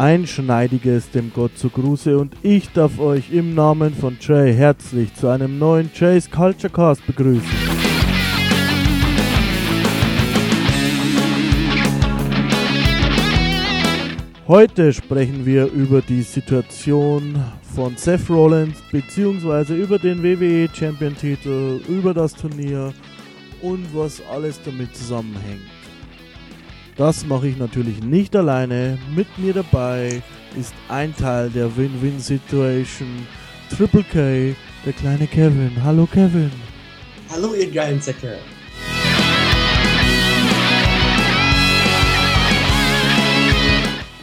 Einschneidiges dem Gott zu Gruße und ich darf euch im Namen von Jay herzlich zu einem neuen Jay's Culture Cast begrüßen. Heute sprechen wir über die Situation von Seth Rollins beziehungsweise über den WWE Champion Titel, über das Turnier und was alles damit zusammenhängt. Das mache ich natürlich nicht alleine. Mit mir dabei ist ein Teil der Win-Win-Situation. Triple K, der kleine Kevin. Hallo Kevin. Hallo ihr geilen Säcke.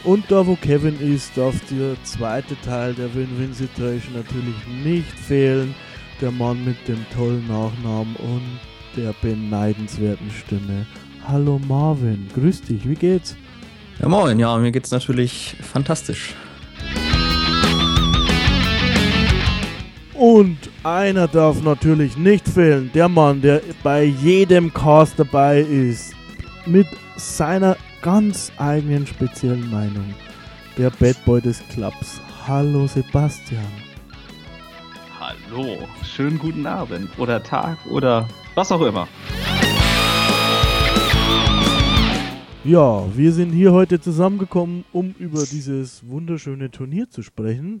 Und da wo Kevin ist, darf der zweite Teil der Win-Win-Situation natürlich nicht fehlen. Der Mann mit dem tollen Nachnamen und der beneidenswerten Stimme. Hallo Marvin, grüß dich, wie geht's? Ja, moin, ja, mir geht's natürlich fantastisch. Und einer darf natürlich nicht fehlen, der Mann, der bei jedem Cast dabei ist, mit seiner ganz eigenen speziellen Meinung, der Bad Boy des Clubs. Hallo Sebastian. Hallo, schönen guten Abend oder Tag oder was auch immer. Ja, wir sind hier heute zusammengekommen, um über dieses wunderschöne Turnier zu sprechen.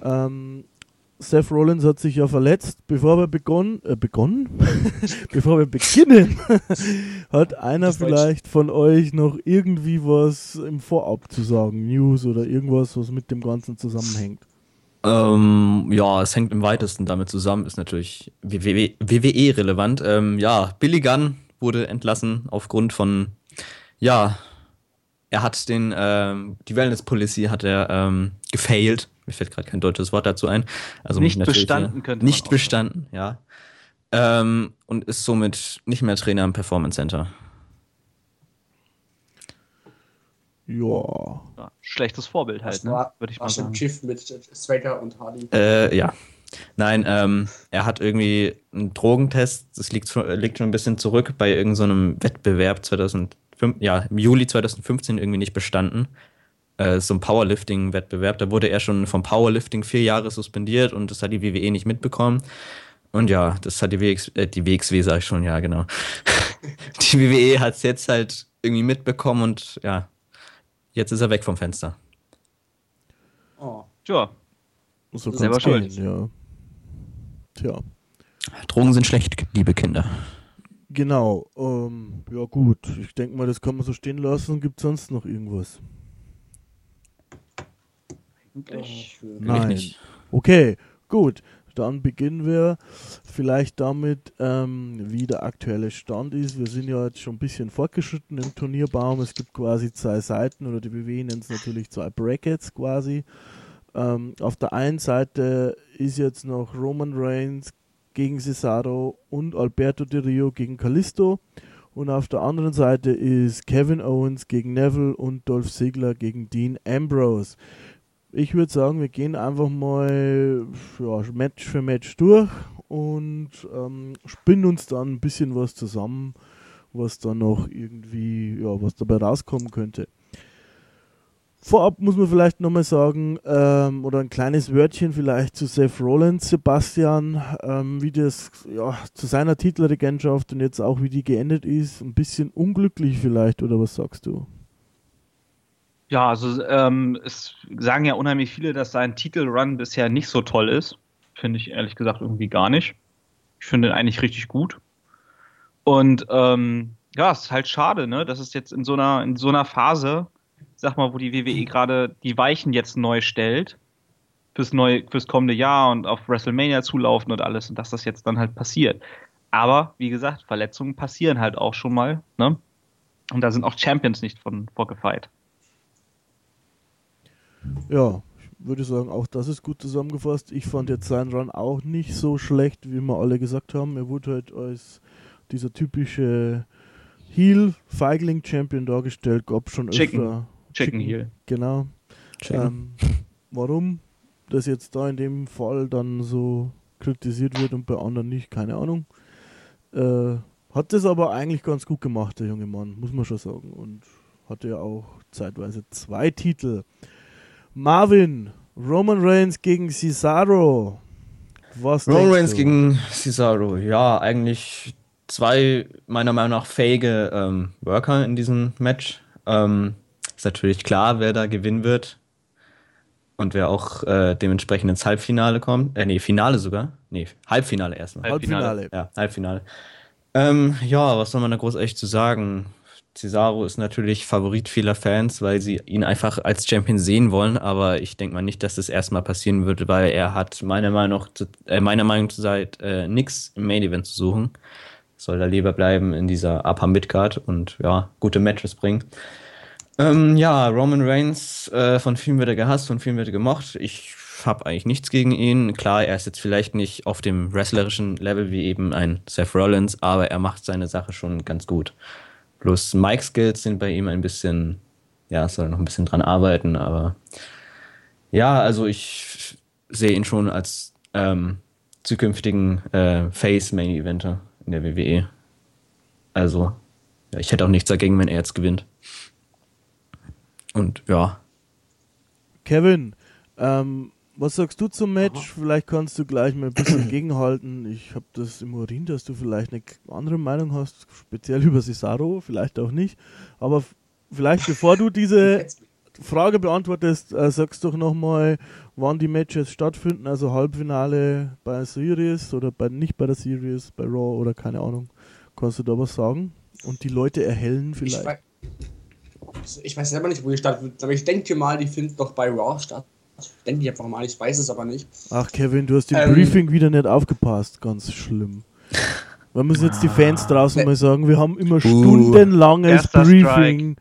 Ähm, Seth Rollins hat sich ja verletzt. Bevor wir begonnen, äh, begonnen? Bevor wir beginnen, hat einer vielleicht von euch noch irgendwie was im Vorab zu sagen, News oder irgendwas, was mit dem Ganzen zusammenhängt. Ähm, ja, es hängt im weitesten damit zusammen, ist natürlich WWE relevant. Ähm, ja, Billy Gunn wurde entlassen aufgrund von ja, er hat den, ähm, die Wellness Policy hat er ähm, gefailed. Mir fällt gerade kein deutsches Wort dazu ein. Also nicht bestanden könnte Nicht bestanden, ja. Ähm, und ist somit nicht mehr Trainer im Performance Center. Ja. ja schlechtes Vorbild halt, ne? Würde ich mal sagen. Schiff mit Swagger und Hardy. Äh, ja. Nein, ähm, er hat irgendwie einen Drogentest, das liegt, liegt schon ein bisschen zurück bei irgendeinem so Wettbewerb 2000 ja, im Juli 2015 irgendwie nicht bestanden. Äh, so ein Powerlifting-Wettbewerb. Da wurde er schon vom Powerlifting vier Jahre suspendiert und das hat die WWE nicht mitbekommen. Und ja, das hat die, WX, äh, die WXW, sag ich schon, ja, genau. die WWE hat es jetzt halt irgendwie mitbekommen und ja, jetzt ist er weg vom Fenster. Oh. Tja. So Selber schuld. Ja. Tja. Drogen sind schlecht, liebe Kinder. Genau, ähm, ja gut, ich denke mal, das kann man so stehen lassen. Gibt es sonst noch irgendwas? Eigentlich Nein. Okay, gut. Dann beginnen wir vielleicht damit, ähm, wie der aktuelle Stand ist. Wir sind ja jetzt schon ein bisschen fortgeschritten im Turnierbaum. Es gibt quasi zwei Seiten oder die BW nennt es natürlich zwei Brackets quasi. Ähm, auf der einen Seite ist jetzt noch Roman Reigns gegen Cesaro und Alberto Del Rio gegen Kalisto. Und auf der anderen Seite ist Kevin Owens gegen Neville und Dolph Ziggler gegen Dean Ambrose. Ich würde sagen, wir gehen einfach mal ja, Match für Match durch und ähm, spinnen uns dann ein bisschen was zusammen, was dann noch irgendwie, ja, was dabei rauskommen könnte. Vorab muss man vielleicht nochmal sagen, ähm, oder ein kleines Wörtchen vielleicht zu Seth Rollins, Sebastian, ähm, wie das ja, zu seiner Titelregentschaft und jetzt auch wie die geendet ist, ein bisschen unglücklich vielleicht, oder was sagst du? Ja, also ähm, es sagen ja unheimlich viele, dass sein Titelrun bisher nicht so toll ist. Finde ich ehrlich gesagt irgendwie gar nicht. Ich finde ihn eigentlich richtig gut. Und ähm, ja, es ist halt schade, ne, dass es jetzt in so einer, in so einer Phase sag mal, wo die WWE gerade die Weichen jetzt neu stellt fürs neue, fürs kommende Jahr und auf WrestleMania zulaufen und alles und dass das jetzt dann halt passiert. Aber wie gesagt, Verletzungen passieren halt auch schon mal, ne? Und da sind auch Champions nicht von vorgefeit. Ja, ich würde sagen, auch das ist gut zusammengefasst. Ich fand jetzt seinen Run auch nicht so schlecht, wie wir alle gesagt haben. Er wurde halt als dieser typische Heel Feigling Champion dargestellt, gab schon Chicken. öfter Chicken Heel. Genau. Ähm, warum das jetzt da in dem Fall dann so kritisiert wird und bei anderen nicht, keine Ahnung. Äh, hat das aber eigentlich ganz gut gemacht, der junge Mann, muss man schon sagen. Und hatte ja auch zeitweise zwei Titel. Marvin, Roman Reigns gegen Cesaro. Was Roman Reigns gegen Cesaro. Ja, eigentlich zwei meiner Meinung nach fähige ähm, Worker in diesem Match. Ähm, ist natürlich klar, wer da gewinnen wird. Und wer auch äh, dementsprechend ins Halbfinale kommt. Äh, nee, Finale sogar. Nee, Halbfinale erstmal. Halbfinale. Ja, Halbfinale. Ähm, ja, was soll man da groß echt zu sagen? Cesaro ist natürlich Favorit vieler Fans, weil sie ihn einfach als Champion sehen wollen, aber ich denke mal nicht, dass das erstmal passieren würde, weil er hat meiner Meinung nach, äh, meiner Meinung nach äh, nichts im Main Event zu suchen. Soll da lieber bleiben in dieser Upper Midcard und ja, gute Matches bringen. Ähm, ja, Roman Reigns, äh, von vielen wird er gehasst, von vielen wird er gemocht. Ich habe eigentlich nichts gegen ihn. Klar, er ist jetzt vielleicht nicht auf dem wrestlerischen Level wie eben ein Seth Rollins, aber er macht seine Sache schon ganz gut. Plus Mike Skills sind bei ihm ein bisschen, ja, soll noch ein bisschen dran arbeiten, aber ja, also ich sehe ihn schon als ähm, zukünftigen äh, Face Main Eventer in der WWE. Also, ja, ich hätte auch nichts dagegen, wenn er jetzt gewinnt. Und ja. Kevin, ähm, was sagst du zum Match? Aha. Vielleicht kannst du gleich mal ein bisschen gegenhalten. Ich habe das im Urin, dass du vielleicht eine andere Meinung hast, speziell über Cesaro, vielleicht auch nicht. Aber vielleicht bevor du diese Frage beantwortest, äh, sagst doch nochmal, wann die Matches stattfinden, also Halbfinale bei Series oder bei, nicht bei der Series, bei Raw oder keine Ahnung. Kannst du da was sagen? Und die Leute erhellen vielleicht? Ich ich weiß selber nicht, wo die stattfindet, aber ich denke mal, die finden doch bei Raw statt. Denke ich einfach mal, ich weiß es aber nicht. Ach, Kevin, du hast im ähm, Briefing wieder nicht aufgepasst. Ganz schlimm. Wir müssen jetzt die Fans draußen mal sagen, wir haben immer stundenlanges uh, Briefing. Strike.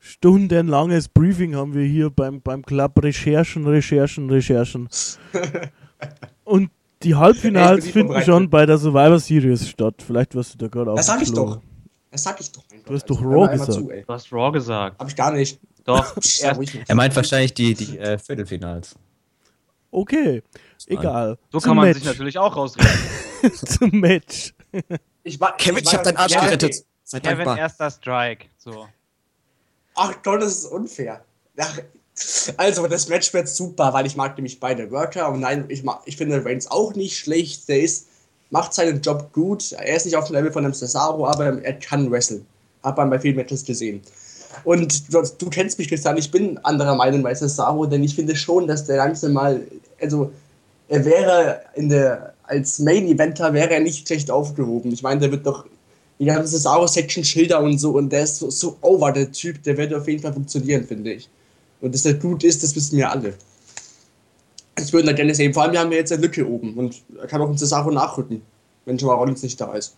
Stundenlanges Briefing haben wir hier beim, beim Club Recherchen, Recherchen, Recherchen. Und die Halbfinals finden schon bei der Survivor Series statt. Vielleicht wirst du da gerade auf. Das sag ich doch. Das sag ich doch. Du hast doch Raw gesagt. Zu, du hast Raw gesagt. Hab ich gar nicht. Doch. er meint wahrscheinlich die, die äh, Viertelfinals. Okay, egal. So Zum kann man Match. sich natürlich auch rausreden. Zum Match. Ich war, Kevin, ich, ich hab deinen Arsch gerettet. Sei Kevin, dankbar. erster Strike. So. Ach Gott, das ist unfair. Ach, also, das Match wird super, weil ich mag nämlich beide Worker und nein, ich, mag, ich finde Reigns auch nicht schlecht. Der ist, macht seinen Job gut. Er ist nicht auf dem Level von einem Cesaro, aber er kann wresteln. Hat man bei vielen Matches gesehen. Und du, du kennst mich, Christian, ich bin anderer Meinung bei Cesaro, denn ich finde schon, dass der langsam mal, also er wäre in der, als Main-Eventer wäre er nicht schlecht aufgehoben. Ich meine, der wird doch die ganze Cesaro-Section Schilder und so und der ist so, so over, der Typ, der wird auf jeden Fall funktionieren, finde ich. Und dass der gut ist, das wissen wir alle. Ich würde da gerne sehen. Vor allem, wir haben ja jetzt eine Lücke oben und er kann auch ein Cesaro nachrücken, wenn schon mal Rollins nicht da ist.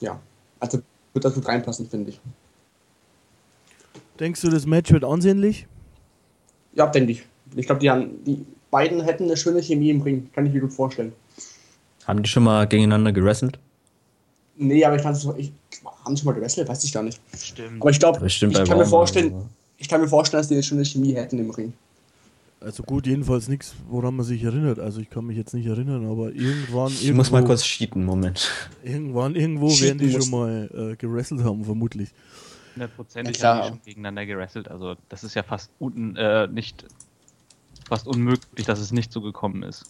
Ja, also wird das gut reinpassen, finde ich. Denkst du, das Match wird ansehnlich? Ja, denke ich. Ich glaube, die, die beiden hätten eine schöne Chemie im Ring. Kann ich mir gut vorstellen. Haben die schon mal gegeneinander gewrestelt? Nee, aber ich kann es ich, haben schon mal gewrestelt, weiß ich gar nicht. Stimmt. Aber ich glaube, ich kann mir vorstellen, ich kann mir vorstellen, dass die eine schöne Chemie hätten im Ring. Also gut, jedenfalls nichts, woran man sich erinnert. Also ich kann mich jetzt nicht erinnern, aber irgendwann. Ich irgendwo, muss mal kurz cheaten, Moment. Irgendwann, irgendwo werden die schon mal äh, gewrestelt haben, vermutlich. Hundertprozentig haben die schon gegeneinander gewrestelt. Also das ist ja fast un, äh, nicht fast unmöglich, dass es nicht so gekommen ist.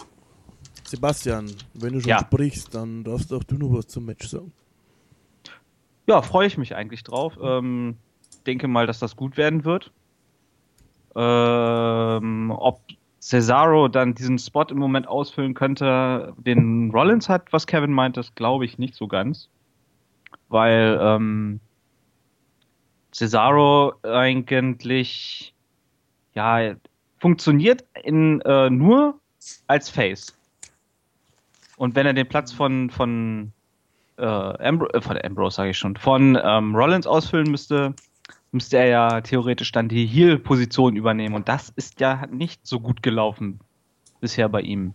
Sebastian, wenn du schon ja. sprichst, dann darfst auch du noch was zum Match sagen. Ja, freue ich mich eigentlich drauf. Ähm, denke mal, dass das gut werden wird. Ähm, ob Cesaro dann diesen Spot im Moment ausfüllen könnte, den Rollins hat, was Kevin meint, das glaube ich nicht so ganz. Weil ähm, Cesaro eigentlich ja funktioniert in, äh, nur als Face. Und wenn er den Platz von, von, äh, Ambro äh, von Ambrose, sage ich schon, von ähm, Rollins ausfüllen müsste, müsste er ja theoretisch dann die Heal-Position übernehmen. Und das ist ja nicht so gut gelaufen bisher bei ihm.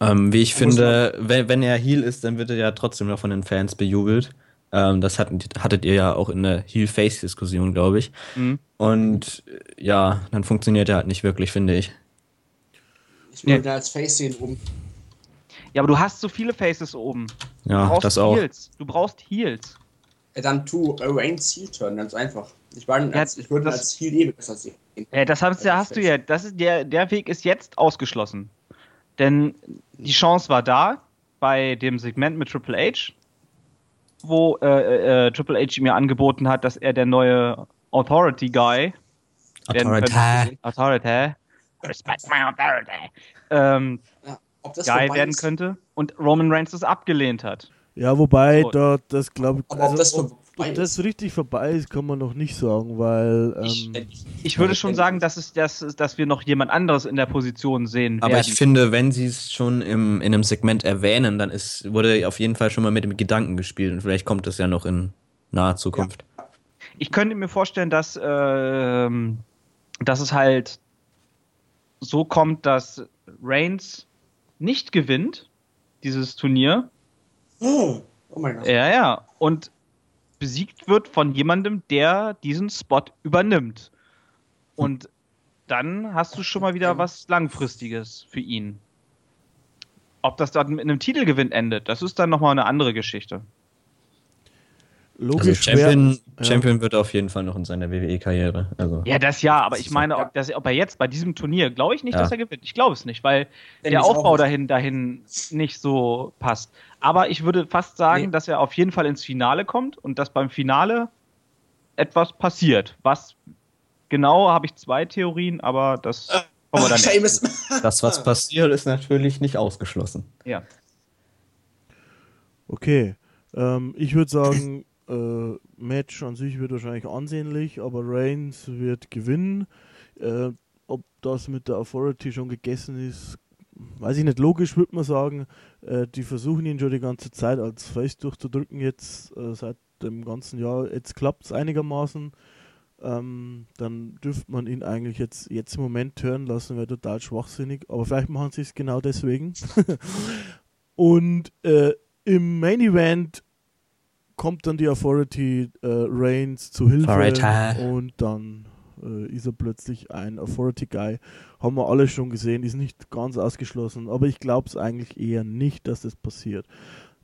Ähm, wie ich finde, wenn, wenn er Heal ist, dann wird er ja trotzdem noch von den Fans bejubelt. Ähm, das hatten, hattet ihr ja auch in der Heal-Face-Diskussion, glaube ich. Mhm. Und ja, dann funktioniert er halt nicht wirklich, finde ich. Ich würde ja. als Face sehen oben. Ja, aber du hast so viele Faces oben. Ja, das auch. Heals. Du brauchst Heals. Ja, dann tu Reigns Heel Turn, ganz einfach. Ich, meine, Ja, als, ich würde das- als Heel eh besser sehen. Äh, das hast, ja, hast du ja, das ist der, der Weg ist jetzt ausgeschlossen. Denn die Chance war da bei dem Segment mit Triple H, wo äh, äh, Triple H mir angeboten hat, dass er der neue Authority Guy werden Authority. könnte. Authority. Respect my authority. Ähm, Ja, ob das Guy werden könnte und Roman Reigns das abgelehnt hat. Ja, wobei So. da das glaube ich, Aber ob das ob, ob das ist. richtig vorbei ist, kann man noch nicht sagen, weil Ich, ähm, ich, Ich würde schon sagen, dass, es, dass, dass wir noch jemand anderes in der Position sehen Aber werden. ich finde, wenn sie es schon im, in einem Segment erwähnen, dann ist, wurde auf jeden Fall schon mal mit dem Gedanken gespielt und vielleicht kommt das ja noch in naher Zukunft. ich könnte mir vorstellen, dass, ähm, dass es halt so kommt, dass Reigns nicht gewinnt, dieses Turnier. Oh, oh mein Gott. Ja, ja. Und besiegt wird von jemandem, der diesen Spot übernimmt. Und dann hast du schon mal wieder was Langfristiges für ihn. Ob das dann mit einem Titelgewinn endet, das ist dann nochmal eine andere Geschichte. Also logisch Champion, ja. Champion wird er auf jeden Fall noch in seiner WWE-Karriere. Also Ja, das ja, aber ich meine, ob, das, ob er jetzt bei diesem Turnier, glaube ich nicht, Ja. dass er gewinnt. Ich glaube es nicht, weil Denn der Aufbau dahin, dahin nicht so passt. Aber ich würde fast sagen, Nee. dass er auf jeden Fall ins Finale kommt und dass beim Finale etwas passiert. Was genau, habe ich zwei Theorien, aber das Äh, kommen wir dann. Seamus. das, was passiert, ist natürlich nicht ausgeschlossen. Ja. Okay, ähm, ich würde sagen, äh, Match an sich wird wahrscheinlich ansehnlich, aber Reigns wird gewinnen. Äh, ob das mit der Authority schon gegessen ist, weiß ich nicht. Logisch würde man sagen, äh, die versuchen ihn schon die ganze Zeit als Face durchzudrücken jetzt äh, seit dem ganzen Jahr. Jetzt klappt es einigermaßen. Ähm, dann dürfte man ihn eigentlich jetzt, jetzt im Moment hören lassen, wäre total schwachsinnig. Aber vielleicht machen sie es genau deswegen. Und äh, im Main Event kommt dann die Authority äh, Reigns zu Hilfe Authority. und dann äh, ist er plötzlich ein Authority Guy. Haben wir alle schon gesehen, ist nicht ganz ausgeschlossen, aber ich glaube es eigentlich eher nicht, dass das passiert.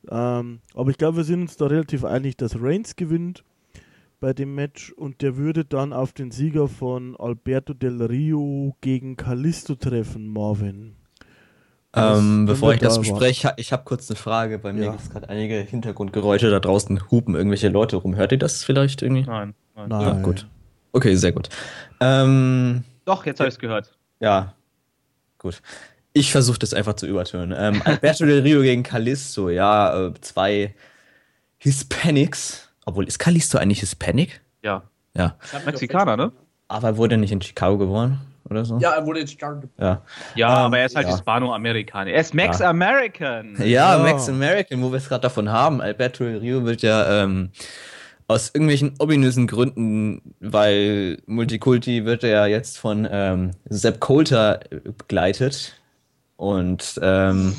Ähm, aber ich glaube, wir sind uns da relativ einig, dass Reigns gewinnt bei dem Match und der würde dann auf den Sieger von Alberto Del Rio gegen Kalisto treffen, Marvin. Ähm, bevor ich das bespreche, ich habe kurz eine Frage. Bei mir Ja. gibt es gerade einige Hintergrundgeräusche da draußen, hupen irgendwelche Leute rum. Hört ihr das vielleicht irgendwie? Nein, nein. Nein. Ja, gut. Okay, sehr gut. Ähm, Doch, jetzt habe ich es gehört. ja, gut. Ich versuche das einfach zu übertönen. Ähm, Alberto Del Rio gegen Kalisto, ja, äh, zwei Hispanics. Obwohl, ist Kalisto eigentlich Hispanic? Ja. Ja. Mexikaner, ne? Aber wurde er nicht in Chicago geboren oder so? Ja, er wurde in Chicago geboren. Ja, Ja, Ähm, aber er ist halt ja. Hispano-Amerikaner. Er ist Max-American. ja, Ja. Max American, wo wir es gerade davon haben. Alberto Del Rio wird ja ähm, aus irgendwelchen ominösen Gründen, weil Multikulti wird er ja jetzt von ähm, Sepp Coulter begleitet. Und ähm,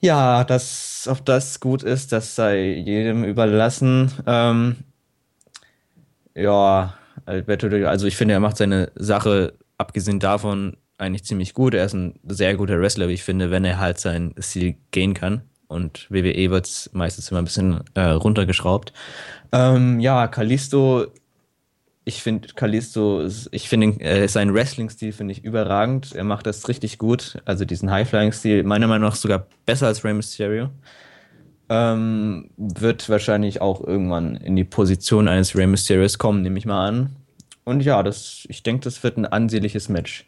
ja, das, ob das gut ist, das sei jedem überlassen. Ähm, ja, Alberto, also ich finde, er macht seine Sache, abgesehen davon, eigentlich ziemlich gut. Er ist ein sehr guter Wrestler, wie ich finde, wenn er halt sein Stil gehen kann. Und WWE wird es meistens immer ein bisschen äh, runtergeschraubt. Ähm, ja, Kalisto, ich finde Kalisto, ist- ich finde äh, seinen Wrestling-Stil finde ich überragend. Er macht das richtig gut. Also diesen High-Flying-Stil, meiner Meinung nach sogar besser als Rey Mysterio. Ähm, wird wahrscheinlich auch irgendwann in die Position eines Rey Mysterios kommen, nehme ich mal an. Und ja, das, ich denke, das wird ein ansehnliches Match.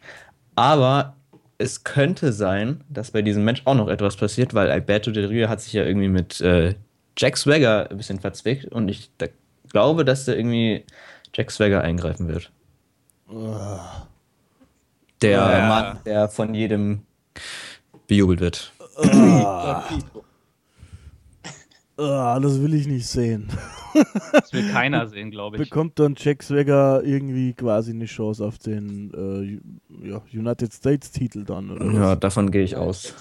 Aber es könnte sein, dass bei diesem Match auch noch etwas passiert, weil Alberto Del Rio hat sich ja irgendwie mit äh, Jack Swagger ein bisschen verzwickt und ich da, glaube, dass da irgendwie Jack Swagger eingreifen wird. Der Ja. Mann, der von jedem bejubelt wird. Ah, das will ich nicht sehen. Das will keiner sehen, glaube ich. Bekommt dann Jack Swagger irgendwie quasi eine Chance auf den äh, ja, United States Titel dann, oder Ja, was? davon gehe ich aus.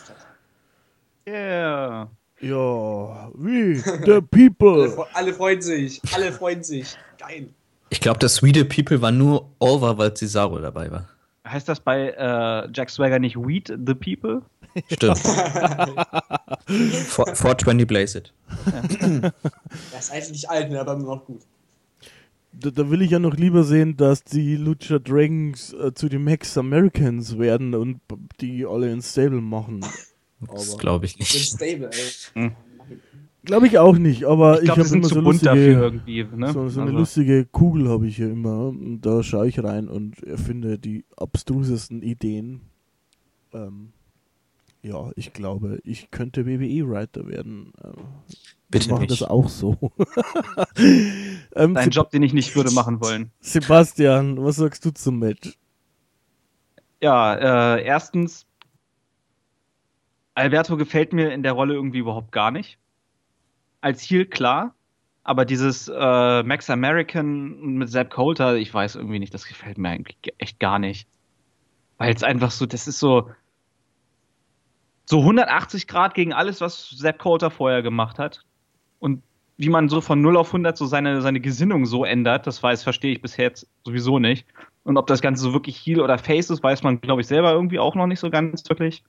Yeah. Ja, wie? The Alle, People. fre- alle freuen sich. Alle freuen sich. Geil. Ich glaube, das Sweet People war nur over, weil Cesaro dabei war. heißt das bei äh, Jack Swagger nicht Weed the People? Stimmt. 420 Blaze It. Er ist eigentlich nicht alt, ne, aber immer noch gut. Da, da will ich ja noch lieber sehen, dass die Lucha Dragons äh, zu den Max Americans werden und die alle ins Stable machen. Das glaube ich nicht. Stable, ey. Hm. Glaube ich auch nicht, aber Ich ich, habe immer zu so bunt lustige, dafür irgendwie. Ne? so, so eine Also, lustige Kugel habe ich hier immer und da schaue ich rein und erfinde die abstrusesten Ideen. Ähm, ja, ich glaube, ich könnte WWE-Writer werden. Äh, Bitte wir machen das auch so. ähm, Ein Job, den ich nicht würde machen wollen. Sebastian, was sagst du zum Match? Ja, äh, erstens, Alberto gefällt mir in der Rolle irgendwie überhaupt gar nicht. Als Heel klar, aber dieses äh, Max American mit Zeb Coulter, ich weiß irgendwie nicht, das gefällt mir eigentlich ge- echt gar nicht. Weil es einfach so, das ist so so 180 Grad gegen alles, was Zeb Coulter vorher gemacht hat. Und wie man so von 0 auf 100 so seine, seine Gesinnung so ändert, das weiß, verstehe ich bisher jetzt sowieso nicht. Und ob das Ganze so wirklich Heal oder Face ist, weiß man, glaube ich, selber irgendwie auch noch nicht so ganz wirklich.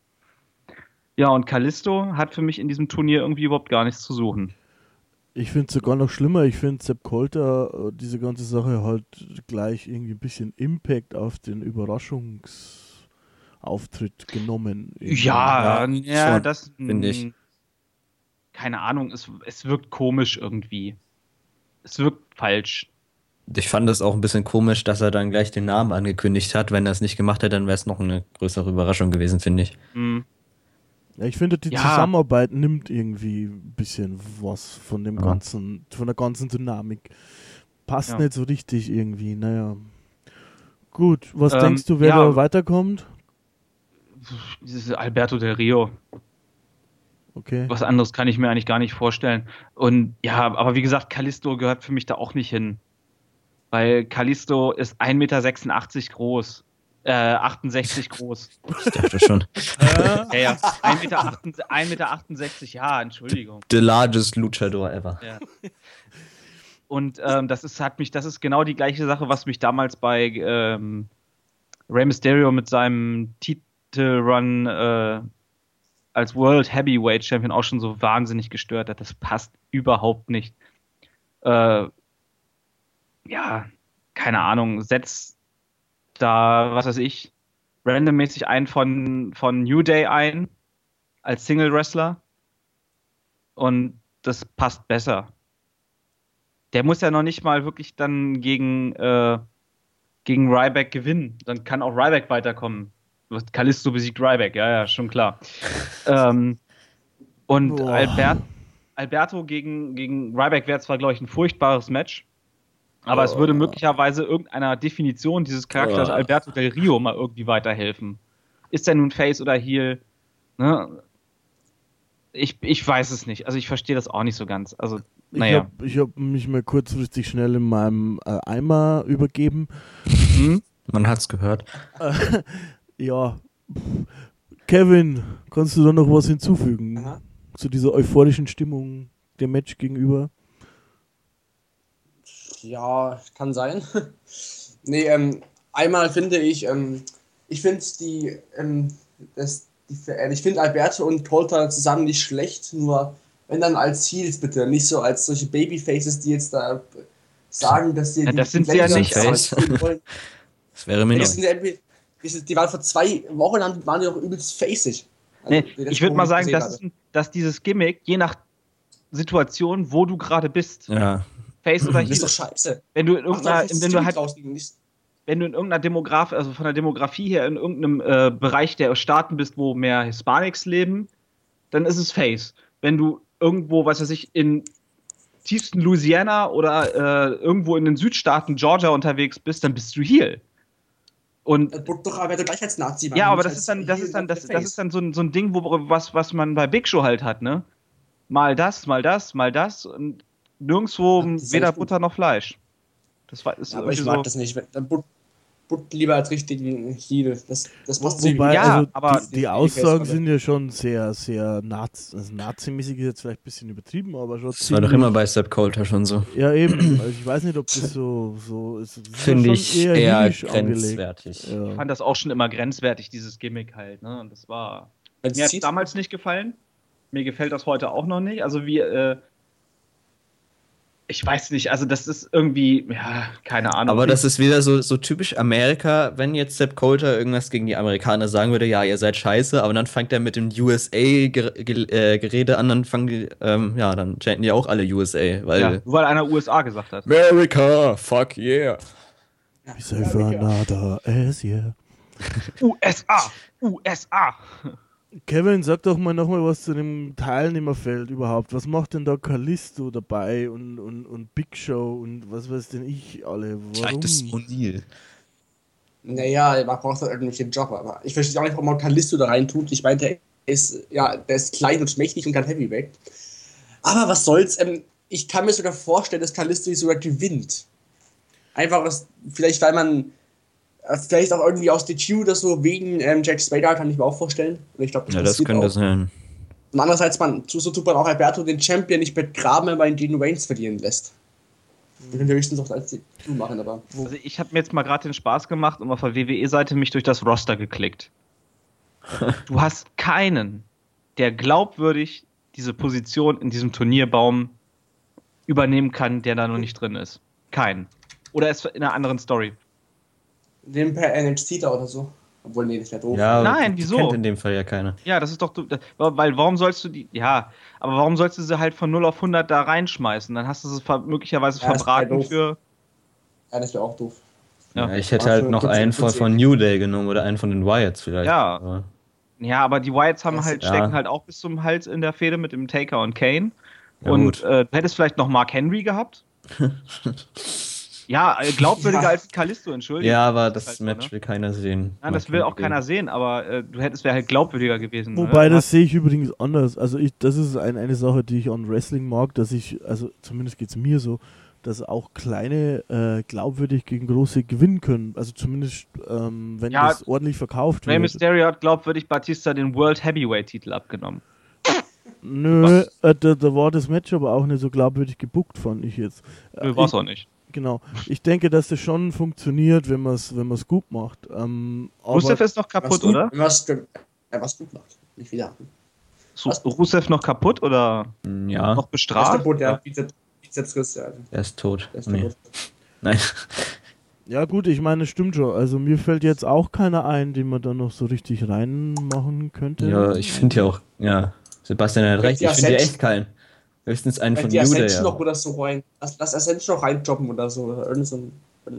Ja, und Callisto hat für mich in diesem Turnier irgendwie überhaupt gar nichts zu suchen. Ich finde es sogar noch schlimmer. Ich finde Sepp Kolter, äh, diese ganze Sache halt gleich irgendwie ein bisschen Impact auf den Überraschungsauftritt genommen. Ja, Ja, ja, das finde ich. mh, Keine Ahnung, es, es wirkt komisch irgendwie. Es wirkt falsch. Ich fand es auch ein bisschen komisch, dass er dann gleich den Namen angekündigt hat. Wenn er es nicht gemacht hätte, dann wäre es noch eine größere Überraschung gewesen, finde ich. Hm. Ja, ich finde, die Ja. Zusammenarbeit nimmt irgendwie ein bisschen was von dem Ja. ganzen, von der ganzen Dynamik. Passt Ja. nicht so richtig irgendwie, naja. Gut, was Ähm, denkst du, wer ja. da weiterkommt? Dieses Alberto del Rio. Okay. Was anderes kann ich mir eigentlich gar nicht vorstellen. Und ja, aber wie gesagt, Callisto gehört für mich da auch nicht hin. Weil Callisto ist 1,86 Meter groß. Äh, 68 groß. Ich dachte schon. ja, ja. 1,68 Meter, 1,68 Meter, ja, Entschuldigung. The largest luchador ever. Ja. Und ähm, das ist, hat mich, das ist genau die gleiche Sache, was mich damals bei ähm, Rey Mysterio mit seinem Titelrun äh, als World Heavyweight Champion auch schon so wahnsinnig gestört hat. Das passt überhaupt nicht. Äh, ja, keine Ahnung, setzt da, was weiß ich, randommäßig einen von, von New Day ein als Single Wrestler und das passt besser. Der muss ja noch nicht mal wirklich dann gegen, äh, gegen Ryback gewinnen. Dann kann auch Ryback weiterkommen. Kalisto besiegt Ryback, ja, ja, schon klar. ähm, und Boah. Albert, Alberto gegen, gegen Ryback wäre zwar, glaube ich, ein furchtbares Match, aber es würde möglicherweise irgendeiner Definition dieses Charakters Oh. Alberto del Rio mal irgendwie weiterhelfen. Ist er nun Face oder Heel? Ne? Ich, ich weiß es nicht. Also ich verstehe das auch nicht so ganz. Also, Ich naja. habe ich hab mich mal kurzfristig schnell in meinem äh, Eimer übergeben. Hm? Man hat's gehört. Ja. Kevin, kannst du da noch was hinzufügen Aha. zu dieser euphorischen Stimmung dem Match gegenüber? Ja, kann sein. nee, ähm, einmal finde ich, ähm, ich finde die, ähm, das, die, äh, ich finde Alberto und Colter zusammen nicht schlecht, nur wenn dann als Heels bitte, nicht so als solche Babyfaces, die jetzt da sagen, dass sie Ja, die- das sind die sie ja nicht. Das wäre mir neu. Die, waren vor zwei Wochen, haben- waren die doch übelst facig. Also, Nee, ich würde mal sagen, das ein- dass dieses Gimmick, je nach Situation, wo du gerade bist, Ja. Face oder Das ist doch Heel, scheiße. wenn du in irgendeiner, das wenn du halt, wenn du in irgendeiner Demografie, also von der Demografie her in irgendeinem äh, Bereich der Staaten bist, wo mehr Hispanics leben, dann ist es Face. Wenn du irgendwo, was weiß ich, in tiefsten Louisiana oder äh, irgendwo in den Südstaaten Georgia unterwegs bist, dann bist du Heel. Und Alberto gleich als Nazi. Ja, aber das ist dann, das ist dann, das, das ist dann so ein, so ein Ding, wo, was, was man bei Big Show halt hat, ne? Mal das, mal das, mal das und nirgendwo ist weder. Butter noch Fleisch. Das war, ist Ja, aber ich mag das nicht. Dann, lieber als richtigen Heel. Das, das passt. Wobei, Ja, also aber die, die Aussagen sind ja schon sehr, sehr Nazi, also Nazi-mäßig ist jetzt vielleicht ein bisschen übertrieben, aber schon Das war doch immer bei Sepp Coulter schon so. Ja, eben. Also ich weiß nicht, ob das so, so ist. Das Finde ich eher angelegt. grenzwertig. Ich Ja. fand das auch schon immer grenzwertig, dieses Gimmick halt. Ne? Und das war. Wenn's Mir hat damals nicht gefallen. Mir gefällt das heute auch noch nicht. Also wie, äh, ich weiß nicht, also das ist irgendwie, ja, keine Ahnung. Aber das ist wieder so, so typisch Amerika, wenn jetzt Sepp Coulter irgendwas gegen die Amerikaner sagen würde, ja, ihr seid scheiße, aber dann fängt er mit dem USA-Gerede an, dann fangen die, ähm, ja, dann chanten die auch alle USA, weil ja, weil einer USA gesagt hat. America, fuck yeah. Wie say for another as yeah. USA! USA! Kevin, sag doch mal nochmal was zu dem Teilnehmerfeld überhaupt. Was macht denn da Callisto dabei und, und, und Big Show und was weiß denn ich alle? Warum? O'Neill. Naja, man braucht halt irgendwelche Job, aber ich verstehe auch nicht, warum man Callisto da rein tut. Ich meine, der ist, ja, der ist klein und schmächtig und kann Heavyweight. Aber was soll's, ähm, ich kann mir sogar vorstellen, dass Callisto sogar gewinnt. Einfach, aus, vielleicht weil man, vielleicht auch irgendwie aus DQ oder so, wegen ähm, Jack Spader, kann ich mir auch vorstellen. Und ich glaube, Ja, das könnte auch. sein. Und andererseits, man, so, so tut man auch Alberto den Champion nicht begraben, wenn man ihn Dean Waynes verlieren lässt. Wir können höchstens auch als DQ machen, aber. Also ich habe mir jetzt mal gerade den Spaß gemacht und auf der WWE-Seite mich durch das Roster geklickt. Du hast keinen, der glaubwürdig diese Position in diesem Turnierbaum übernehmen kann, der da noch nicht drin ist. Keinen. Oder ist in einer anderen Story. Den per NXT da oder so. Obwohl, nee, das wäre doof. Ja, Nein, die wieso? kennt in dem Fall ja keiner. Ja, das ist doch, weil warum sollst du die, ja, aber warum sollst du sie halt von 0 auf 100 da reinschmeißen? Dann hast du sie möglicherweise Ja, verbraten für, Ja, das wäre auch doof. Ja. Ja, ich hätte halt noch einen von, von New Day genommen oder einen von den Wyatts vielleicht. Ja. Aber ja, aber die Wyatts haben Das- halt, ja. stecken halt auch bis zum Hals in der Fehde mit dem Taker und Kane. Ja, und gut. äh, du hättest vielleicht noch Mark Henry gehabt. ja, äh, glaubwürdiger Ja. als Kalisto, entschuldigung. ja, aber ist das halt Match ne? will keiner sehen. Nein, das will auch keiner sehen, aber äh, du hättest wäre halt glaubwürdiger gewesen. ne? Wobei, Du das sehe ich übrigens anders. Also ich, das ist ein, eine Sache, die ich an Wrestling mag, dass ich, also zumindest geht es mir so, dass auch kleine äh, glaubwürdig gegen große gewinnen können. Also zumindest, ähm, wenn Ja, das ordentlich verkauft Rey wird. Mysterio hat glaubwürdig Batista den World Heavyweight-Titel abgenommen. Nö, äh, da, da war das Match aber auch nicht so glaubwürdig gebuckt, fand ich jetzt. Äh, Nö, war's ich, auch nicht. Genau. Ich denke, dass das schon funktioniert, wenn man es wenn man's gut macht. Ähm, Rusev ist noch kaputt, gut, oder? Was, ja, was gut macht. Nicht wieder. Su- Rusev noch kaputt oder Ja, noch Der ist bestraft? kaputt, ja. Bizeps, Bizepsriss, ja. er ist tot. Ist Nee. Nein. Ja gut, ich meine, es stimmt schon. Also mir fällt jetzt auch keiner ein, den man da noch so richtig reinmachen könnte. Ja, ich finde ja auch, ja, Sebastian hat recht, ich finde ja echt keinen. Höchstens einen von die Day. Ascension noch Ja. oder so rein. Lass, lass Ascension noch reinjobben oder so. Oder irgend so ein,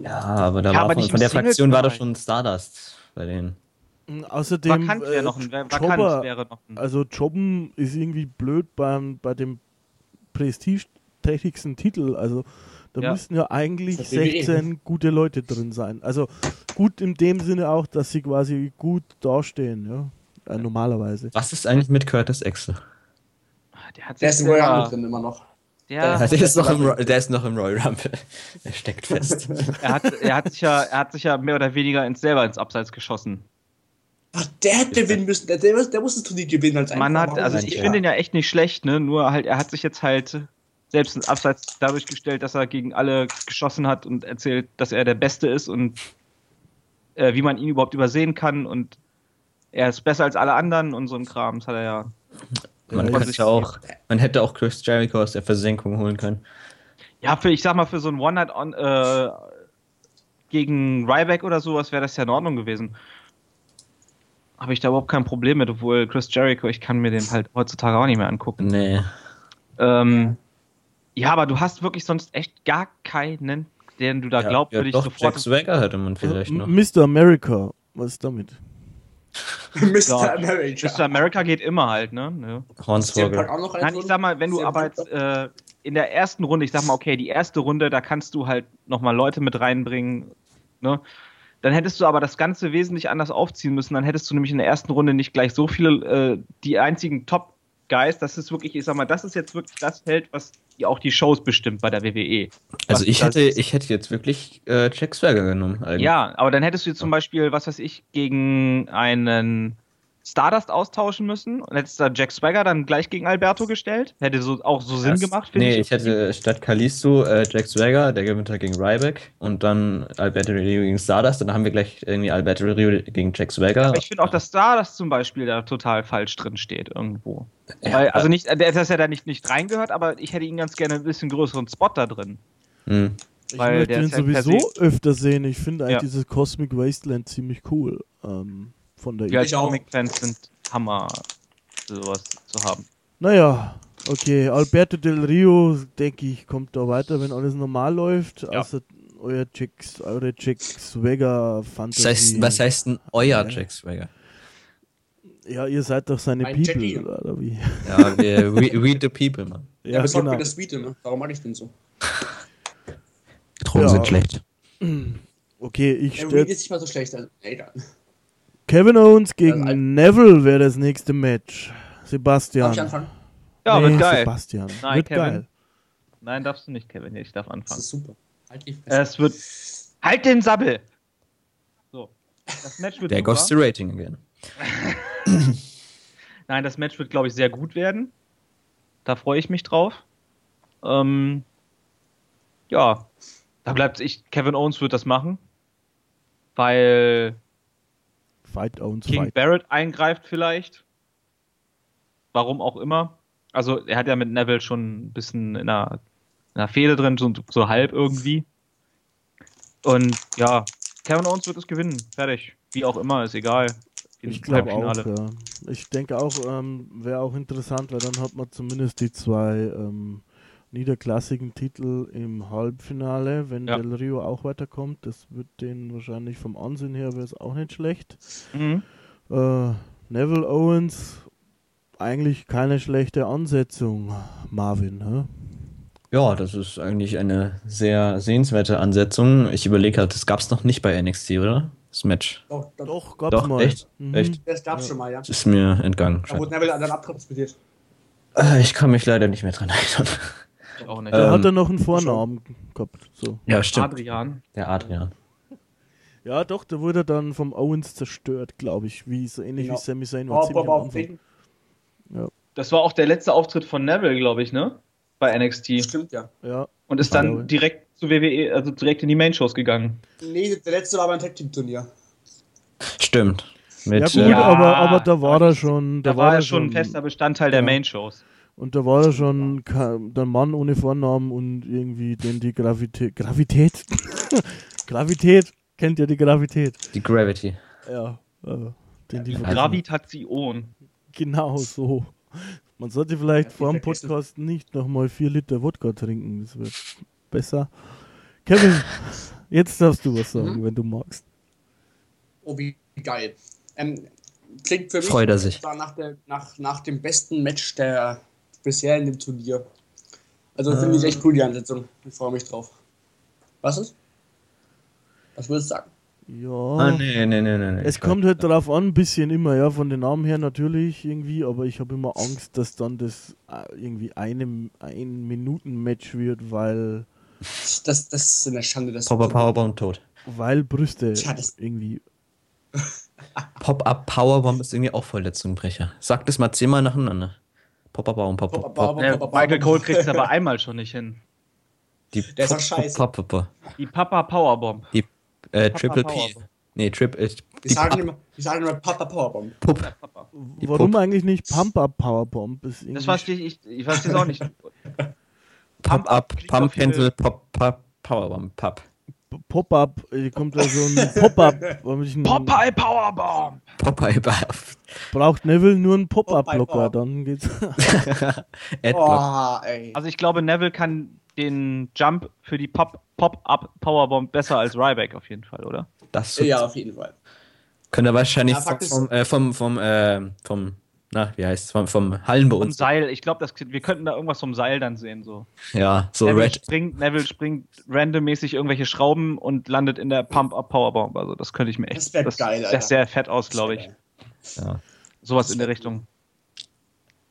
ja, aber da Ja, war aber von, von der Fraktion war doch Singles-Bereich. schon Stardust bei denen. Mm, Außerdem, Vakant wäre äh, noch ein, Jobber, wäre noch ein. also Jobben ist irgendwie blöd beim, bei dem prestigeträchtigsten Titel. Also da Ja. müssten ja eigentlich Das ist ja WWE. 16 gute Leute drin sein. Also gut in dem Sinne auch, dass sie quasi gut dastehen, ja. Äh, normalerweise. Was ist eigentlich mit Curtis Axel? Der hat der ist im Royal Rumble drin immer noch. der, Ja, der, ist noch im, der ist noch im Royal Rumble. Er steckt fest. er, hat, er, hat sich ja, er hat sich ja mehr oder weniger ins, selber ins Abseits geschossen. Ach, der hätte gewinnen müssen. Der, der, muss- der muss das Turnier gewinnen als Man hat, also ich Ja. finde ihn ja echt nicht schlecht, ne? Nur halt, er hat sich jetzt halt selbst ins Abseits dadurch gestellt, dass er gegen alle geschossen hat und erzählt, dass er der Beste ist und äh, wie man ihn überhaupt übersehen kann und er ist besser als alle anderen und so ein Kram. Das hat er ja. Man, Ja, ja auch, man hätte auch Chris Jericho aus der Versenkung holen können. Ja, für, ich sag mal, für so ein One-Night-On äh, gegen Ryback oder sowas wäre das ja in Ordnung gewesen. Habe ich da überhaupt kein Problem mit, obwohl Chris Jericho, ich kann mir den halt heutzutage auch nicht mehr angucken. Nee. Ähm, ja, aber du hast wirklich sonst echt gar keinen, den du da Ja, glaubwürdig ja, doch, sofort. Jack Swagger hätte man vielleicht noch. Mr. America, was ist damit? Mr. Ja, America. Mr. America geht immer halt, ne? Ja. Hornswoggle. Nein, ich sag mal, wenn du aber jetzt äh, in der ersten Runde, ich sag mal, okay, die erste Runde, da kannst du halt nochmal Leute mit reinbringen, ne? Dann hättest du aber das Ganze wesentlich anders aufziehen müssen. Dann hättest du nämlich in der ersten Runde nicht gleich so viele, äh, die einzigen Top-Guys, das ist wirklich, ich sag mal, das ist jetzt wirklich das Feld, was auch die Shows bestimmt bei der WWE. Also ich hätte, ich hätte jetzt wirklich äh, Jack Swagger genommen. Eigentlich. Ja, aber dann hättest du zum Beispiel, was weiß ich, gegen einen Stardust austauschen müssen und hättest da Jack Swagger dann gleich gegen Alberto gestellt. Hätte so auch so Sinn Das- gemacht, finde Nee, ich. ich hätte statt Kalisto äh, Jack Swagger, der gewinnt halt gegen Ryback und dann Alberto Rio gegen Stardust. Dann haben wir gleich irgendwie Alberto Rio gegen Jack Swagger. Aber ich finde auch, dass Stardust zum Beispiel da total falsch drin steht irgendwo. Ja, Weil, also nicht, der dass er da nicht, nicht reingehört, aber ich hätte ihn ganz gerne ein bisschen größeren Spot da drin. Hm. Ich Weil möchte ihn per sowieso öfter sehen. Ich finde eigentlich Ja. dieses Cosmic Wasteland ziemlich cool. Ähm, von der Wir als Ich auch. Comic-Fans sind Hammer, sowas zu haben. Naja, okay. Alberto Del Rio, denke ich, kommt da weiter, wenn alles normal läuft. Ja. Außer euer Chicks, eure Jack Swagger Fantasie. Was heißt, was heißt denn euer Ja. Jack Swagger? Ja, ihr seid doch seine Mein People, Jackie. oder wie? Ja, wir, we, we the people, man. Ja, Ja, besorgt genau. mir das Suite, ne? Warum mag ich den so? Drogen Ja. sind schlecht. Okay, ich Der stelle Reed ist nicht mal so schlecht. Also, ey, dann. Kevin Owens gegen Also, Neville wäre das nächste Match. Sebastian. Darf ich anfangen? Ja, Nee, wird geil. Sebastian. Nein, wird Kevin. geil. Nein, darfst du nicht, Kevin. Ich darf Das anfangen. ist super. Halt die Fresse. Es wird. Halt den Sabbel! So. Das Match wird Der goes to rating again. Nein, das Match wird, glaube ich, sehr gut werden. Da freue ich mich drauf. Ähm, ja, da bleibt ich. Kevin Owens wird das machen, weil Fight Owens King Fight. Barrett eingreift vielleicht. Warum auch immer. Also er hat ja mit Neville schon ein bisschen in einer, in einer Fehde drin, so, so halb irgendwie. Und ja, Kevin Owens wird es gewinnen. Fertig. Wie auch immer, ist egal. Ich glaube auch, ja. Ich denke auch, ähm, wäre auch interessant, weil dann hat man zumindest die zwei ähm, niederklassigen Titel im Halbfinale, wenn Ja. Del Rio auch weiterkommt. Das wird den wahrscheinlich vom Ansehen her wäre es auch nicht schlecht. Mhm. Äh, Neville Owens, eigentlich keine schlechte Ansetzung, Marvin. Hä? Ja, das ist eigentlich eine sehr sehenswerte Ansetzung. Ich überlege halt, das gab es noch nicht bei NXT, oder? Das Match. Doch, doch, Doch, gab's Doch, mal. echt? Mhm. Echt? Das gab's Ja. schon mal, ja. Das ist mir entgangen. Da wurde Neville dann abtransportiert. Äh, ich kann mich leider nicht mehr dran erinnern. Ich auch nicht. Da Ähm, hat er noch einen Vornamen gehabt. So. Ja, stimmt. Adrian. Der Adrian. Ja, doch, da wurde er dann vom Owens zerstört, glaube ich. Wie so ähnlich Ja. wie Sami Zayn war Oh, ziemlich den. Das war auch der letzte Auftritt von Neville, glaube ich, ne? Bei NXT. Stimmt, ja. Ja, Und ist Ja. dann direkt zu WWE, also direkt in die Main-Shows gegangen. Nee, der letzte war beim Tag Team Turnier. Stimmt. Mit, ja gut, äh, Ja, aber, aber da war er schon. Da, war er schon ein fester Bestandteil der Ja. Main-Shows. Und da war er schon der Mann ohne Vornamen und irgendwie den die Gravität. Gravität? Gravität? Kennt ihr die Gravität? die Gravity. Ja. Äh, den die Gravitation. Genau so. Man sollte vielleicht Ja, vor dem. Podcast nicht nochmal vier Liter Wodka trinken. Das wird besser. Kevin, jetzt darfst du was sagen, Mhm. wenn du magst. Oh, wie geil. Ähm, klingt für mich Freut er sich. da nach, der, nach, nach dem besten Match der bisher in dem Turnier. Also finde ich echt cool, die Ansetzung. Ich freue mich drauf. Was ist? Was würdest du sagen? Ja. Ah, nee, nee, nee, nee. nee. Es Ich kommt halt darauf an, ein bisschen immer, ja, von den Namen her natürlich irgendwie, aber ich habe immer Angst, dass dann das äh, irgendwie einem ein Minuten Match wird, weil Das, das ist eine Schande. Das Pop-Up Powerbomb tot. weil Brüste das- irgendwie Pop-Up Powerbomb ist irgendwie auch voll der Zungenbrecher. Sag das mal zehnmal nacheinander. Pop-Up Powerbomb, Pop, Pop, Pop-Up Pop. Powerbomb. Ja, Pop-Up Michael Cole Powerbomb. kriegt es aber einmal schon nicht hin. Die Der ist doch Pop- scheiße. Pop, Pop, Pop. Die Papa Powerbomb. Die äh, Papa Triple P. Powerbomb. Nee, Triple. Äh, Die sagen immer, die sagen immer Papa Powerbomb. Pup. Warum Pup. eigentlich nicht Pump-Up Powerbomb? Ist irgendwie Das verstehe ich, ich verstehe es auch nicht. Pump auf jeden- Pencil, Pop, Pop, Powerbomb, Pop. Pop-Up, hier kommt da so ein Pop-Up. Popeye Powerbomb! Popeye Buff. Braucht Neville nur einen Pop-Up-Blocker, dann geht's. Oh, ey. Also ich glaube, Neville kann den Jump für die Pop- Pop-Up Powerbomb besser als Ryback auf jeden Fall, oder? Das ja, auf jeden Fall. könnte er wahrscheinlich Ja, vom, äh, vom, vom, äh, vom, na, wie heißt es, vom, vom Hallenboden. Und Seil, ich glaube, wir könnten da irgendwas vom Seil dann sehen. So. Ja, so Neville, Red. springt, Neville springt randommäßig irgendwelche Schrauben und landet in der Pump-Up Powerbomb. Also das könnte ich mir echt. Das wär geil, Alter. Das sähe fett aus, glaube ich. Ja. Sowas in der Richtung.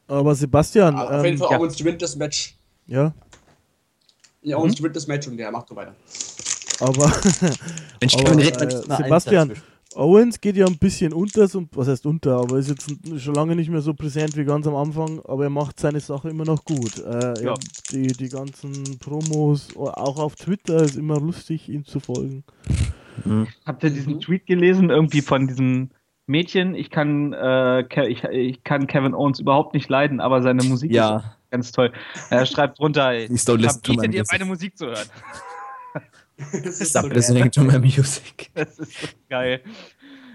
Aber Sebastian, Aber auf jeden ähm, Fall ja. Owens gewinnt das Match. ja, Ja, und gewinnt das Match und der macht so weiter. Aber, Mensch, aber äh, Sebastian, dazwischen. Owens geht ja ein bisschen unter, so, was heißt unter, aber ist jetzt schon lange nicht mehr so präsent wie ganz am Anfang, aber er macht seine Sache immer noch gut. Äh, Ja. die, die ganzen Promos, auch auf Twitter ist immer lustig, ihm zu folgen. Habt ihr diesen Mhm. Tweet gelesen, irgendwie von diesem Mädchen? Ich kann, äh, ich, ich kann Kevin Owens überhaupt nicht leiden, aber seine Musik ist Ja, ganz toll. Er schreibt drunter, ich music. meine Musik zu hören. Das ist stop so listening to my music. Das ist so geil.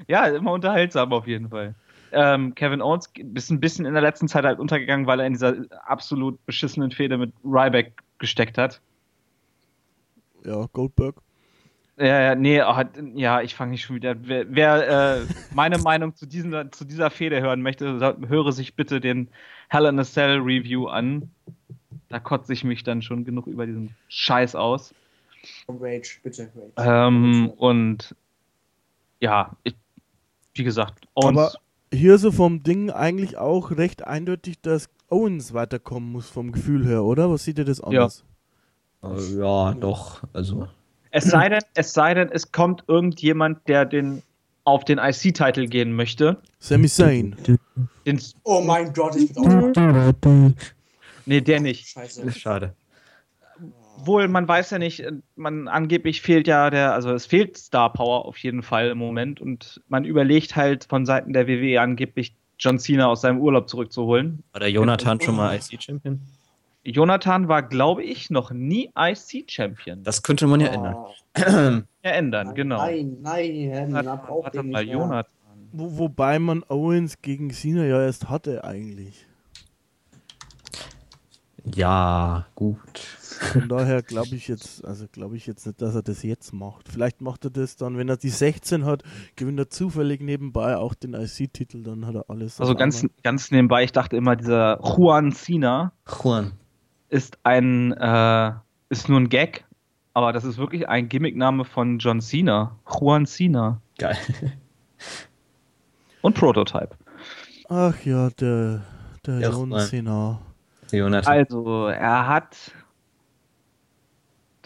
Ja, immer unterhaltsam auf jeden Fall. Ähm, Kevin Owens ist ein bisschen in der letzten Zeit halt untergegangen, weil er in dieser absolut beschissenen Fehde mit Ryback gesteckt hat. Ja, Goldberg. Ja, ja, nee, oh, ja, ich fange nicht schon wieder. Wer, wer äh, meine Meinung zu, diesen, zu dieser Fehde hören möchte, höre sich bitte den Hell in a Cell Review an. Da kotze ich mich dann schon genug über diesen Scheiß aus. Rage, bitte, Rage. Ähm, und ja, ich, wie gesagt, Owens. Aber hier so vom Ding eigentlich auch recht eindeutig, dass Owens weiterkommen muss vom Gefühl her, oder? Was sieht ihr das anders? Äh, Ja, doch. Also, Es sei denn, es sei denn, es kommt irgendjemand, der den auf den IC-Titel gehen möchte. Sami Zayn. Oh mein Gott, ich bin auch. nee, der nicht. Scheiße. schade. Wohl, man weiß ja nicht, man angeblich fehlt ja der, also es fehlt Star Power auf jeden Fall im Moment und man überlegt halt von Seiten der WWE angeblich John Cena aus seinem Urlaub zurückzuholen. War der Jonathan schon mal IC-Champion? Jonathan war, glaube ich, noch nie IC-Champion. Das könnte man ja ändern. Oh, Ja, ändern, genau. Nein, nein, Warte, braucht den mal. Jonathan. Wo, wobei man Owens gegen Cena ja erst hatte eigentlich. Ja, gut. Von daher glaube ich jetzt, also glaube ich jetzt nicht, dass er das jetzt macht. Vielleicht macht er das dann, wenn er die 16 hat, gewinnt er zufällig nebenbei auch den IC-Titel, dann hat er alles. Also ganz, einmal. ganz nebenbei, ich dachte immer, dieser Juan Cena Juan. ist ein, äh, ist nur ein Gag, aber das ist wirklich ein Gimmickname von John Cena. Juan Cena. Geil. Und Prototype. Ach ja, der, der John. Cena. Jonathan. Also, er hat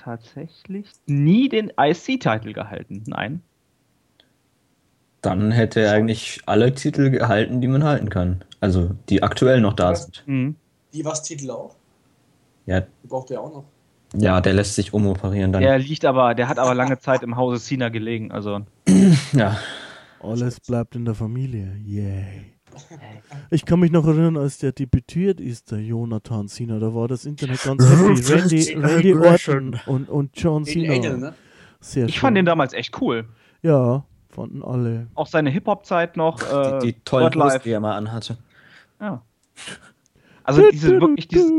tatsächlich nie den IC-Titel gehalten. Nein. Dann hätte er eigentlich alle Titel gehalten, die man halten kann. Also, die aktuell noch da sind. Mhm. Die was Titel auch. Ja, Die braucht er auch noch. ja, der lässt sich umoperieren dann. Der liegt aber, der hat aber lange Zeit im Hause Cena gelegen. Also, Ja. Alles bleibt in der Familie. Yay. Ich kann mich noch erinnern, als der debütiert ist, der Jonathan Cena. Da war das Internet ganz happy. Randy, Randy Orton und, und John Cena. ne? Sehr ich fand den schön. damals echt cool. Ja, fanden alle. Auch seine Hip-Hop-Zeit noch. Äh, Die, die tollen. Hosen, die er mal anhatte. Ja. Also diese wirklich, dieses,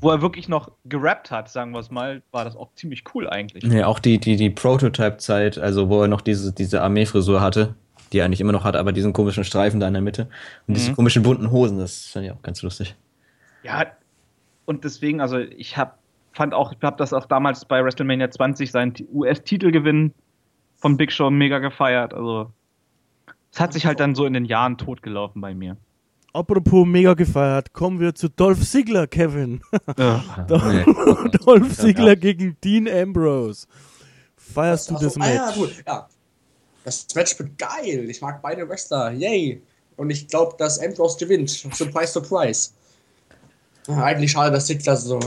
wo er wirklich noch gerappt hat, sagen wir es mal, war das auch ziemlich cool eigentlich. Nee, auch die, die, die Prototype-Zeit, also wo er noch diese, diese Armeefrisur hatte, die er eigentlich immer noch hat, aber diesen komischen Streifen da in der Mitte und diese Mhm. komischen bunten Hosen, das fand ich auch ganz lustig. Ja, und deswegen, also ich hab, fand auch, ich habe das auch damals bei WrestleMania 20 seinen US-Titelgewinn von Big Show mega gefeiert. Also es hat sich halt dann so in den Jahren totgelaufen bei mir. Apropos mega gefeiert, kommen wir zu Dolph Ziggler, Kevin. Nee. Dolph Ziggler gegen Dean Ambrose. Feierst du so, das ah, ja, Match? gut, ja. Das Match wird geil. Ich mag beide Wrestler. Yay. Und ich glaube, dass Ambrose gewinnt. Surprise, surprise. Eigentlich schade, dass Ziggler so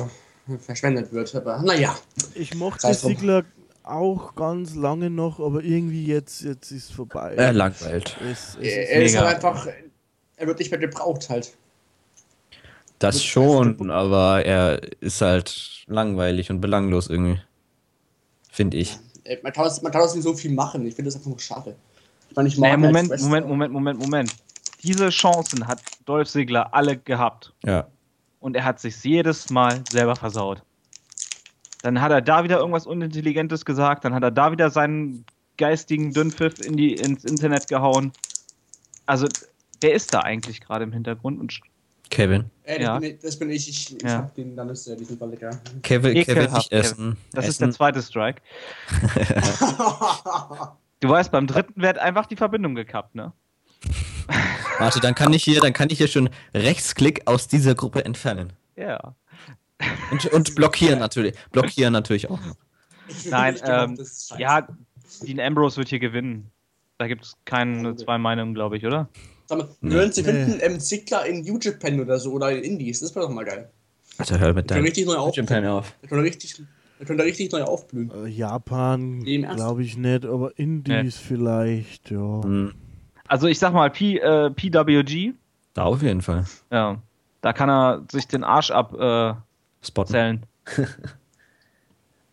verschwendet wird. Aber naja. Ich mochte. Ziggler auch ganz lange noch, aber irgendwie jetzt, jetzt ist vorbei. Er langweilt. es, es Er, ist er ist halt einfach. Er wird nicht mehr gebraucht halt. Das schon, aber er ist halt langweilig und belanglos irgendwie. Finde ich. Man kann, aus, man kann aus ihm so viel machen. Ich finde das einfach nur schade. Ich meine, ich mag Naja, ihn als Moment, Wrestler. Moment, Moment, Moment, Moment. Diese Chancen hat Dolph Ziggler alle gehabt. Ja. Und er hat sich jedes Mal selber versaut. Dann hat er da wieder irgendwas Unintelligentes gesagt, dann hat er da wieder seinen geistigen Dünnpfiff in die, ins Internet gehauen. Also, wer ist da eigentlich gerade im Hintergrund? Und Kevin. Äh, das, Ja. bin ich, das bin ich. Ich, ich Ja. hab den, dann ist er diesen Fall lecker. Kevin, Kevin nicht essen. das ist essen. der zweite Strike. Du weißt, beim dritten wird einfach die Verbindung gekappt, ne? Warte, dann kann ich hier, dann kann ich hier schon Rechtsklick aus dieser Gruppe entfernen. Ja. Und, und blockieren natürlich. Blockieren natürlich auch noch. Nein, ähm, ist. Ja, Dean Ambrose wird hier gewinnen. Da gibt es keine zwei Meinungen, glaube ich, oder? Sag mal, Nee. hören Sie Nee. finden ähm, in New Japan oder so oder in Indies. Das wäre doch mal geil. Alter, hör mit deinem richtig neu auf. Japan auf. Da können richtig, da können da richtig neu aufblühen. Äh, Japan glaube ich nicht, aber Indies vielleicht, ja. Hm, Also ich sag mal P, äh, PWG, Da auf jeden Fall. ja, da kann er sich den Arsch abzählen. Äh, Spotten.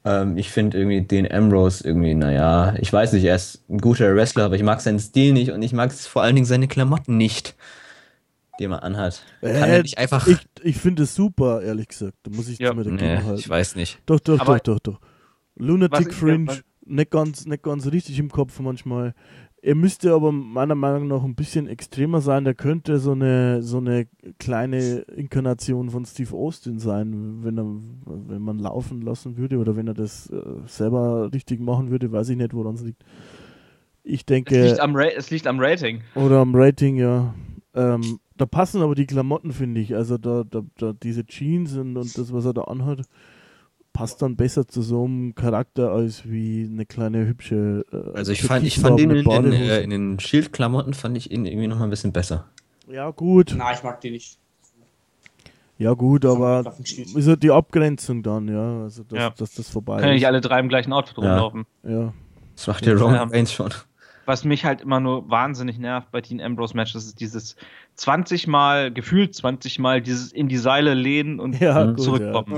Ähm, ich finde irgendwie den Ambrose irgendwie, naja, ich weiß nicht, er ist ein guter Wrestler, aber ich mag seinen Stil nicht und ich mag vor allen Dingen seine Klamotten nicht, die er mal anhat. Kann Äh, er nicht einfach. Ich, ich finde es super, ehrlich gesagt. Da muss ich Ja. mir dagegen nee, halten. ich weiß nicht. Doch, doch, Aber- doch, doch, doch. Lunatic Fringe, nicht ganz, nicht ganz richtig im Kopf manchmal. Er müsste aber meiner Meinung nach ein bisschen extremer sein. Der könnte so eine, so eine kleine Inkarnation von Steve Austin sein, wenn, er, wenn man laufen lassen würde oder wenn er das äh, selber richtig machen würde. Weiß ich nicht, woran es liegt. Ich Es, denke, liegt am Ra es liegt am Rating. oder am Rating, ja. Ähm, da passen aber die Klamotten, finde ich. Also da, da, da diese Jeans und, und das, was er da anhat, passt dann besser zu so einem Charakter als wie eine kleine hübsche. Äh, Also ich fand, ich fand ihn in, in, äh, in den Schildklamotten fand ich ihn irgendwie noch mal ein bisschen besser. Ja gut, Na, ich mag die nicht. ja gut, aber ist ja die Abgrenzung dann, ja, also dass, Ja. dass das vorbei Können ja nicht ist. alle drei im gleichen Outfit Ja. rumlaufen. Ja. Das macht der Ja. Roman Reigns schon. Was mich halt immer nur wahnsinnig nervt bei Dean Ambrose Matches ist dieses 20 Mal, gefühlt 20 Mal, dieses in die Seile lehnen und Ja, gut, zurückkommen.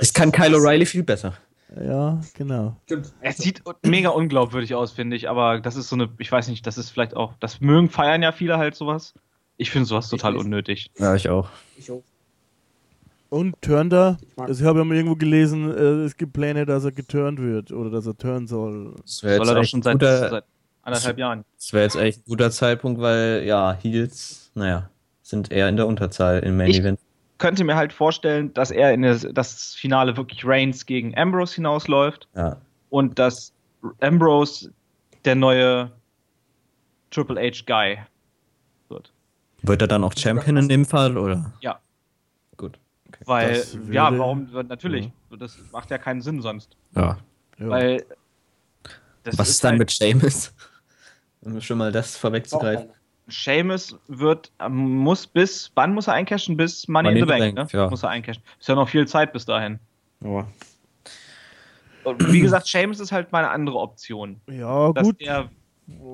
Das kann Kyle O'Reilly viel besser. ja. ja, genau. Stimmt. Es sieht mega unglaubwürdig aus, finde ich, aber das ist so eine, ich weiß nicht, das ist vielleicht auch, das mögen, feiern ja viele halt sowas. Ich finde sowas total unnötig. Ja, ich auch. Ich auch. Und Ich mag- also ich habe ja mal irgendwo gelesen, äh, es gibt Pläne, dass er geturnt wird oder dass er turnen soll. Das wäre Soll er doch echt schon seit, guter- seit anderthalb Jahren. das wär jetzt echt ein guter Zeitpunkt, weil ja, Heels, naja, sind eher in der Unterzahl im Main Ich- Event. Könnte mir halt vorstellen, dass er in das, das Finale wirklich Reigns gegen Ambrose hinausläuft Ja. und dass Ambrose der neue Triple H Guy wird. Wird er dann auch Champion in dem Fall, oder? Ja. Gut. Weil, Das ja, warum, natürlich, das macht ja keinen Sinn sonst. Ja. Ja. Weil, das Was ist dann halt- mit Sheamus? Um schon mal das vorwegzugreifen. Seamus wird, ähm, muss bis, wann muss er eincashen? Bis Money, in the Bank, ne? ja. Muss er eincashen. Ist ja noch viel Zeit bis dahin. Ja. Und wie gesagt, Seamus ist halt meine andere Option. ja, Dass gut. der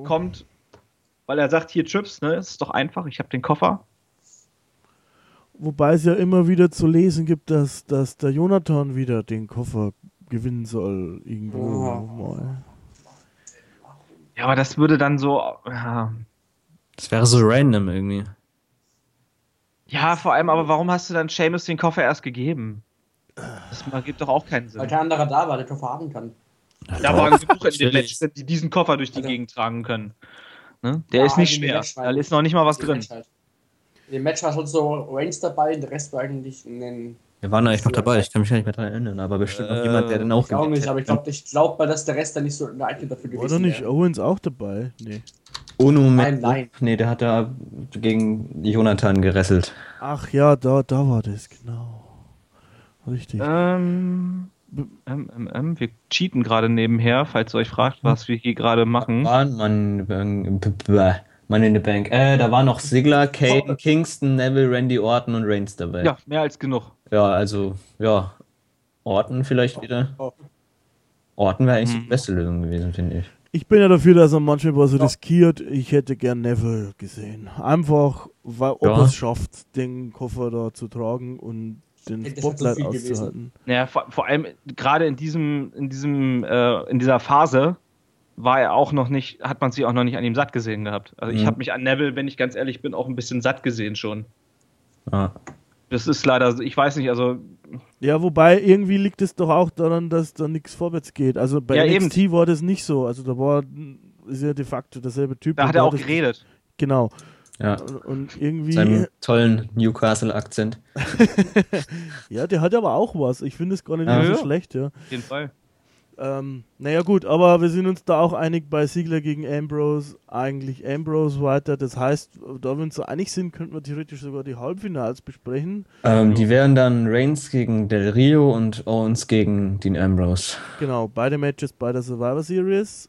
kommt, weil er sagt, hier Chips, ne? Es ist doch einfach, ich habe den Koffer. Wobei es ja immer wieder zu lesen gibt, dass, dass der Jonathan wieder den Koffer gewinnen soll. Irgendwo Oh. mal. Ja, aber das würde dann so, ja, Das wäre so random irgendwie. ja, vor allem, aber warum hast du dann Seamus den Koffer erst gegeben? Das gibt doch auch keinen Sinn. Weil kein anderer da war, der Koffer haben kann. Da waren genug in dem natürlich. Match, die diesen Koffer durch die Also- Gegend tragen können. Ne? Der Ja, ist nicht in schwer. Da ist noch nicht mal was In drin. Halt. In dem Match war schon so Reigns dabei, der Rest war eigentlich ein. Wir waren eigentlich noch dabei, ich kann mich gar nicht mehr daran erinnern, aber bestimmt noch Äh, jemand, der dann auch Ich auch nicht, aber ich glaube, ich glaub, weil das der Rest dann nicht so geeignet dafür War gewesen doch nicht wäre. Owens auch dabei? Nee. Ohne Moment. Nein, nein. Nee, der hat da gegen Jonathan geresselt. Ach ja, da, da war das, genau. Richtig. Ähm, ähm, ähm, ähm, wir cheaten gerade nebenher, falls ihr euch fragt, was wir hier gerade machen. Waren man, man in the Bank. Äh, da war noch Sigler, Kane, Kingston, Neville, Randy Orton und Reigns dabei. Ja, mehr als genug. Ja, also, ja. Orton vielleicht wieder. Orton wäre eigentlich Hm. die beste Lösung gewesen, finde ich. Ich bin ja dafür, dass er manchmal was Ja. riskiert. Ich hätte gern Neville gesehen. Einfach, weil, ob Ja. er es schafft, den Koffer da zu tragen und den Das ist so Spotlight viel gewesen. auszuhalten. Naja, vor, vor allem gerade in diesem, in diesem, äh, in dieser Phase war er auch noch nicht, hat man sich auch noch nicht an ihm satt gesehen gehabt. Also ich Mhm. habe mich an Neville, wenn ich ganz ehrlich bin, auch ein bisschen satt gesehen schon. Ja. Das ist leider, so- ich weiß nicht, also Ja, wobei irgendwie liegt es doch auch daran, dass da nichts vorwärts geht. Also bei Ja, NXT war das nicht so. Also da war ist ja de facto derselbe Typ. da hat er auch geredet. Genau. ja. Und, und irgendwie. Seinem tollen Newcastle-Akzent. Ja, der hat aber auch was. Ich finde es gar nicht Ja, so ja. schlecht, ja. Auf jeden Fall. Ähm, naja gut, aber wir sind uns da auch einig bei Ziegler gegen Ambrose, eigentlich Ambrose weiter. Das heißt, da wir uns so einig sind, könnten wir theoretisch sogar die Halbfinals besprechen. Ähm, die wären dann Reigns gegen Del Rio und Owens gegen Dean Ambrose. Genau, beide Matches bei der Survivor Series.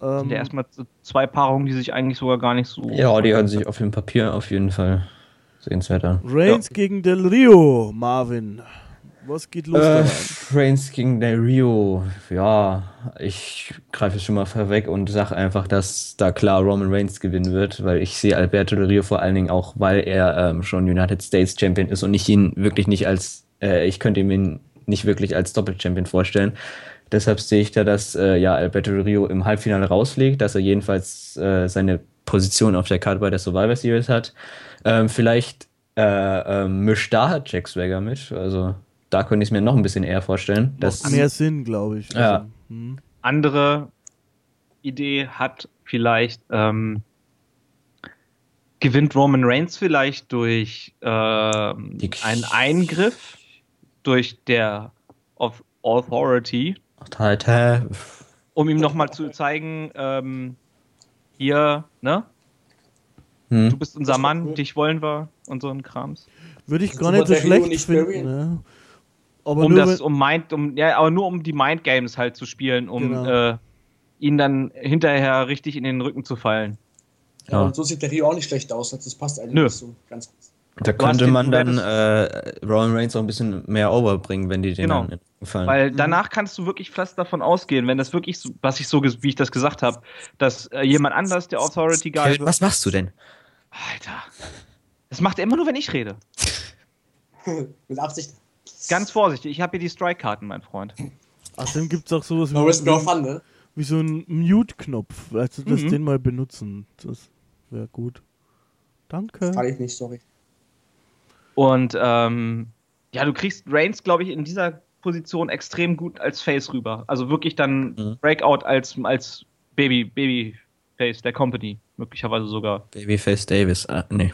Ähm, Sind ja erstmal so zwei Paarungen, die sich eigentlich sogar gar nicht so. Ja, die hören sich auf dem Papier auf jeden Fall sehenswert an. Reigns gegen Del Rio, Marvin. Was geht los? Äh? Reigns gegen Del Rio. Ja, ich greife schon mal vorweg und sage einfach, dass da klar Roman Reigns gewinnen wird, weil ich sehe Alberto Del Rio vor allen Dingen auch, weil er ähm, schon United States Champion ist und ich ihn wirklich nicht als, äh, ich könnte ihn nicht wirklich als Doppel-Champion vorstellen. Deshalb sehe ich da, dass äh, ja, Alberto Del Rio im Halbfinale rausfliegt, dass er jedenfalls äh, seine Position auf der Karte bei der Survivor Series hat. Ähm, vielleicht äh, ähm, mischt da Jack Swagger mit. Also da könnte ich es mir noch ein bisschen eher vorstellen. Dass, Macht mehr Sinn, glaube ich. Ja. Also, hm. Andere Idee hat vielleicht, ähm, gewinnt Roman Reigns vielleicht durch ähm, einen Eingriff durch der of Authority, Alter, um ihm nochmal zu zeigen, ähm, hier, ne? Du hm. bist unser Mann, dich wollen wir und so ein Krams. Würde ich Das gar nicht so schlecht finden. Ne? Aber um nur das, um Mind, um, ja, aber nur um die Mind Games halt zu spielen, um Genau. äh, ihn dann hinterher richtig in den Rücken zu fallen. Ja, Ja. und so sieht der Rio auch nicht schlecht aus. Das passt eigentlich Nö. nicht so ganz gut. Da könnte man dann äh, Roman Reigns auch ein bisschen mehr overbringen, wenn die den Genau. gefallen. Weil danach kannst du wirklich fast davon ausgehen, wenn das wirklich, so, was ich so, ges- wie ich das gesagt habe, dass äh, jemand anders der Authority Guy Kevin, was machst du denn? Alter. Das macht er immer nur, wenn ich rede. Mit Absicht. Ganz vorsichtig, ich habe hier die Strike-Karten, mein Freund. außerdem gibt es auch sowas No risk, no wie, fun, ne? wie so ein Mute-Knopf. Weißt du, dass Mhm. den mal benutzen. Das wäre gut. Danke. Kann ich nicht, sorry. Und ähm, ja, du kriegst Reigns, glaube ich, in dieser Position extrem gut als Face rüber. Also wirklich dann Mhm. Breakout als, als Baby, Babyface der Company. Möglicherweise sogar. Babyface Davis. Ah, nee.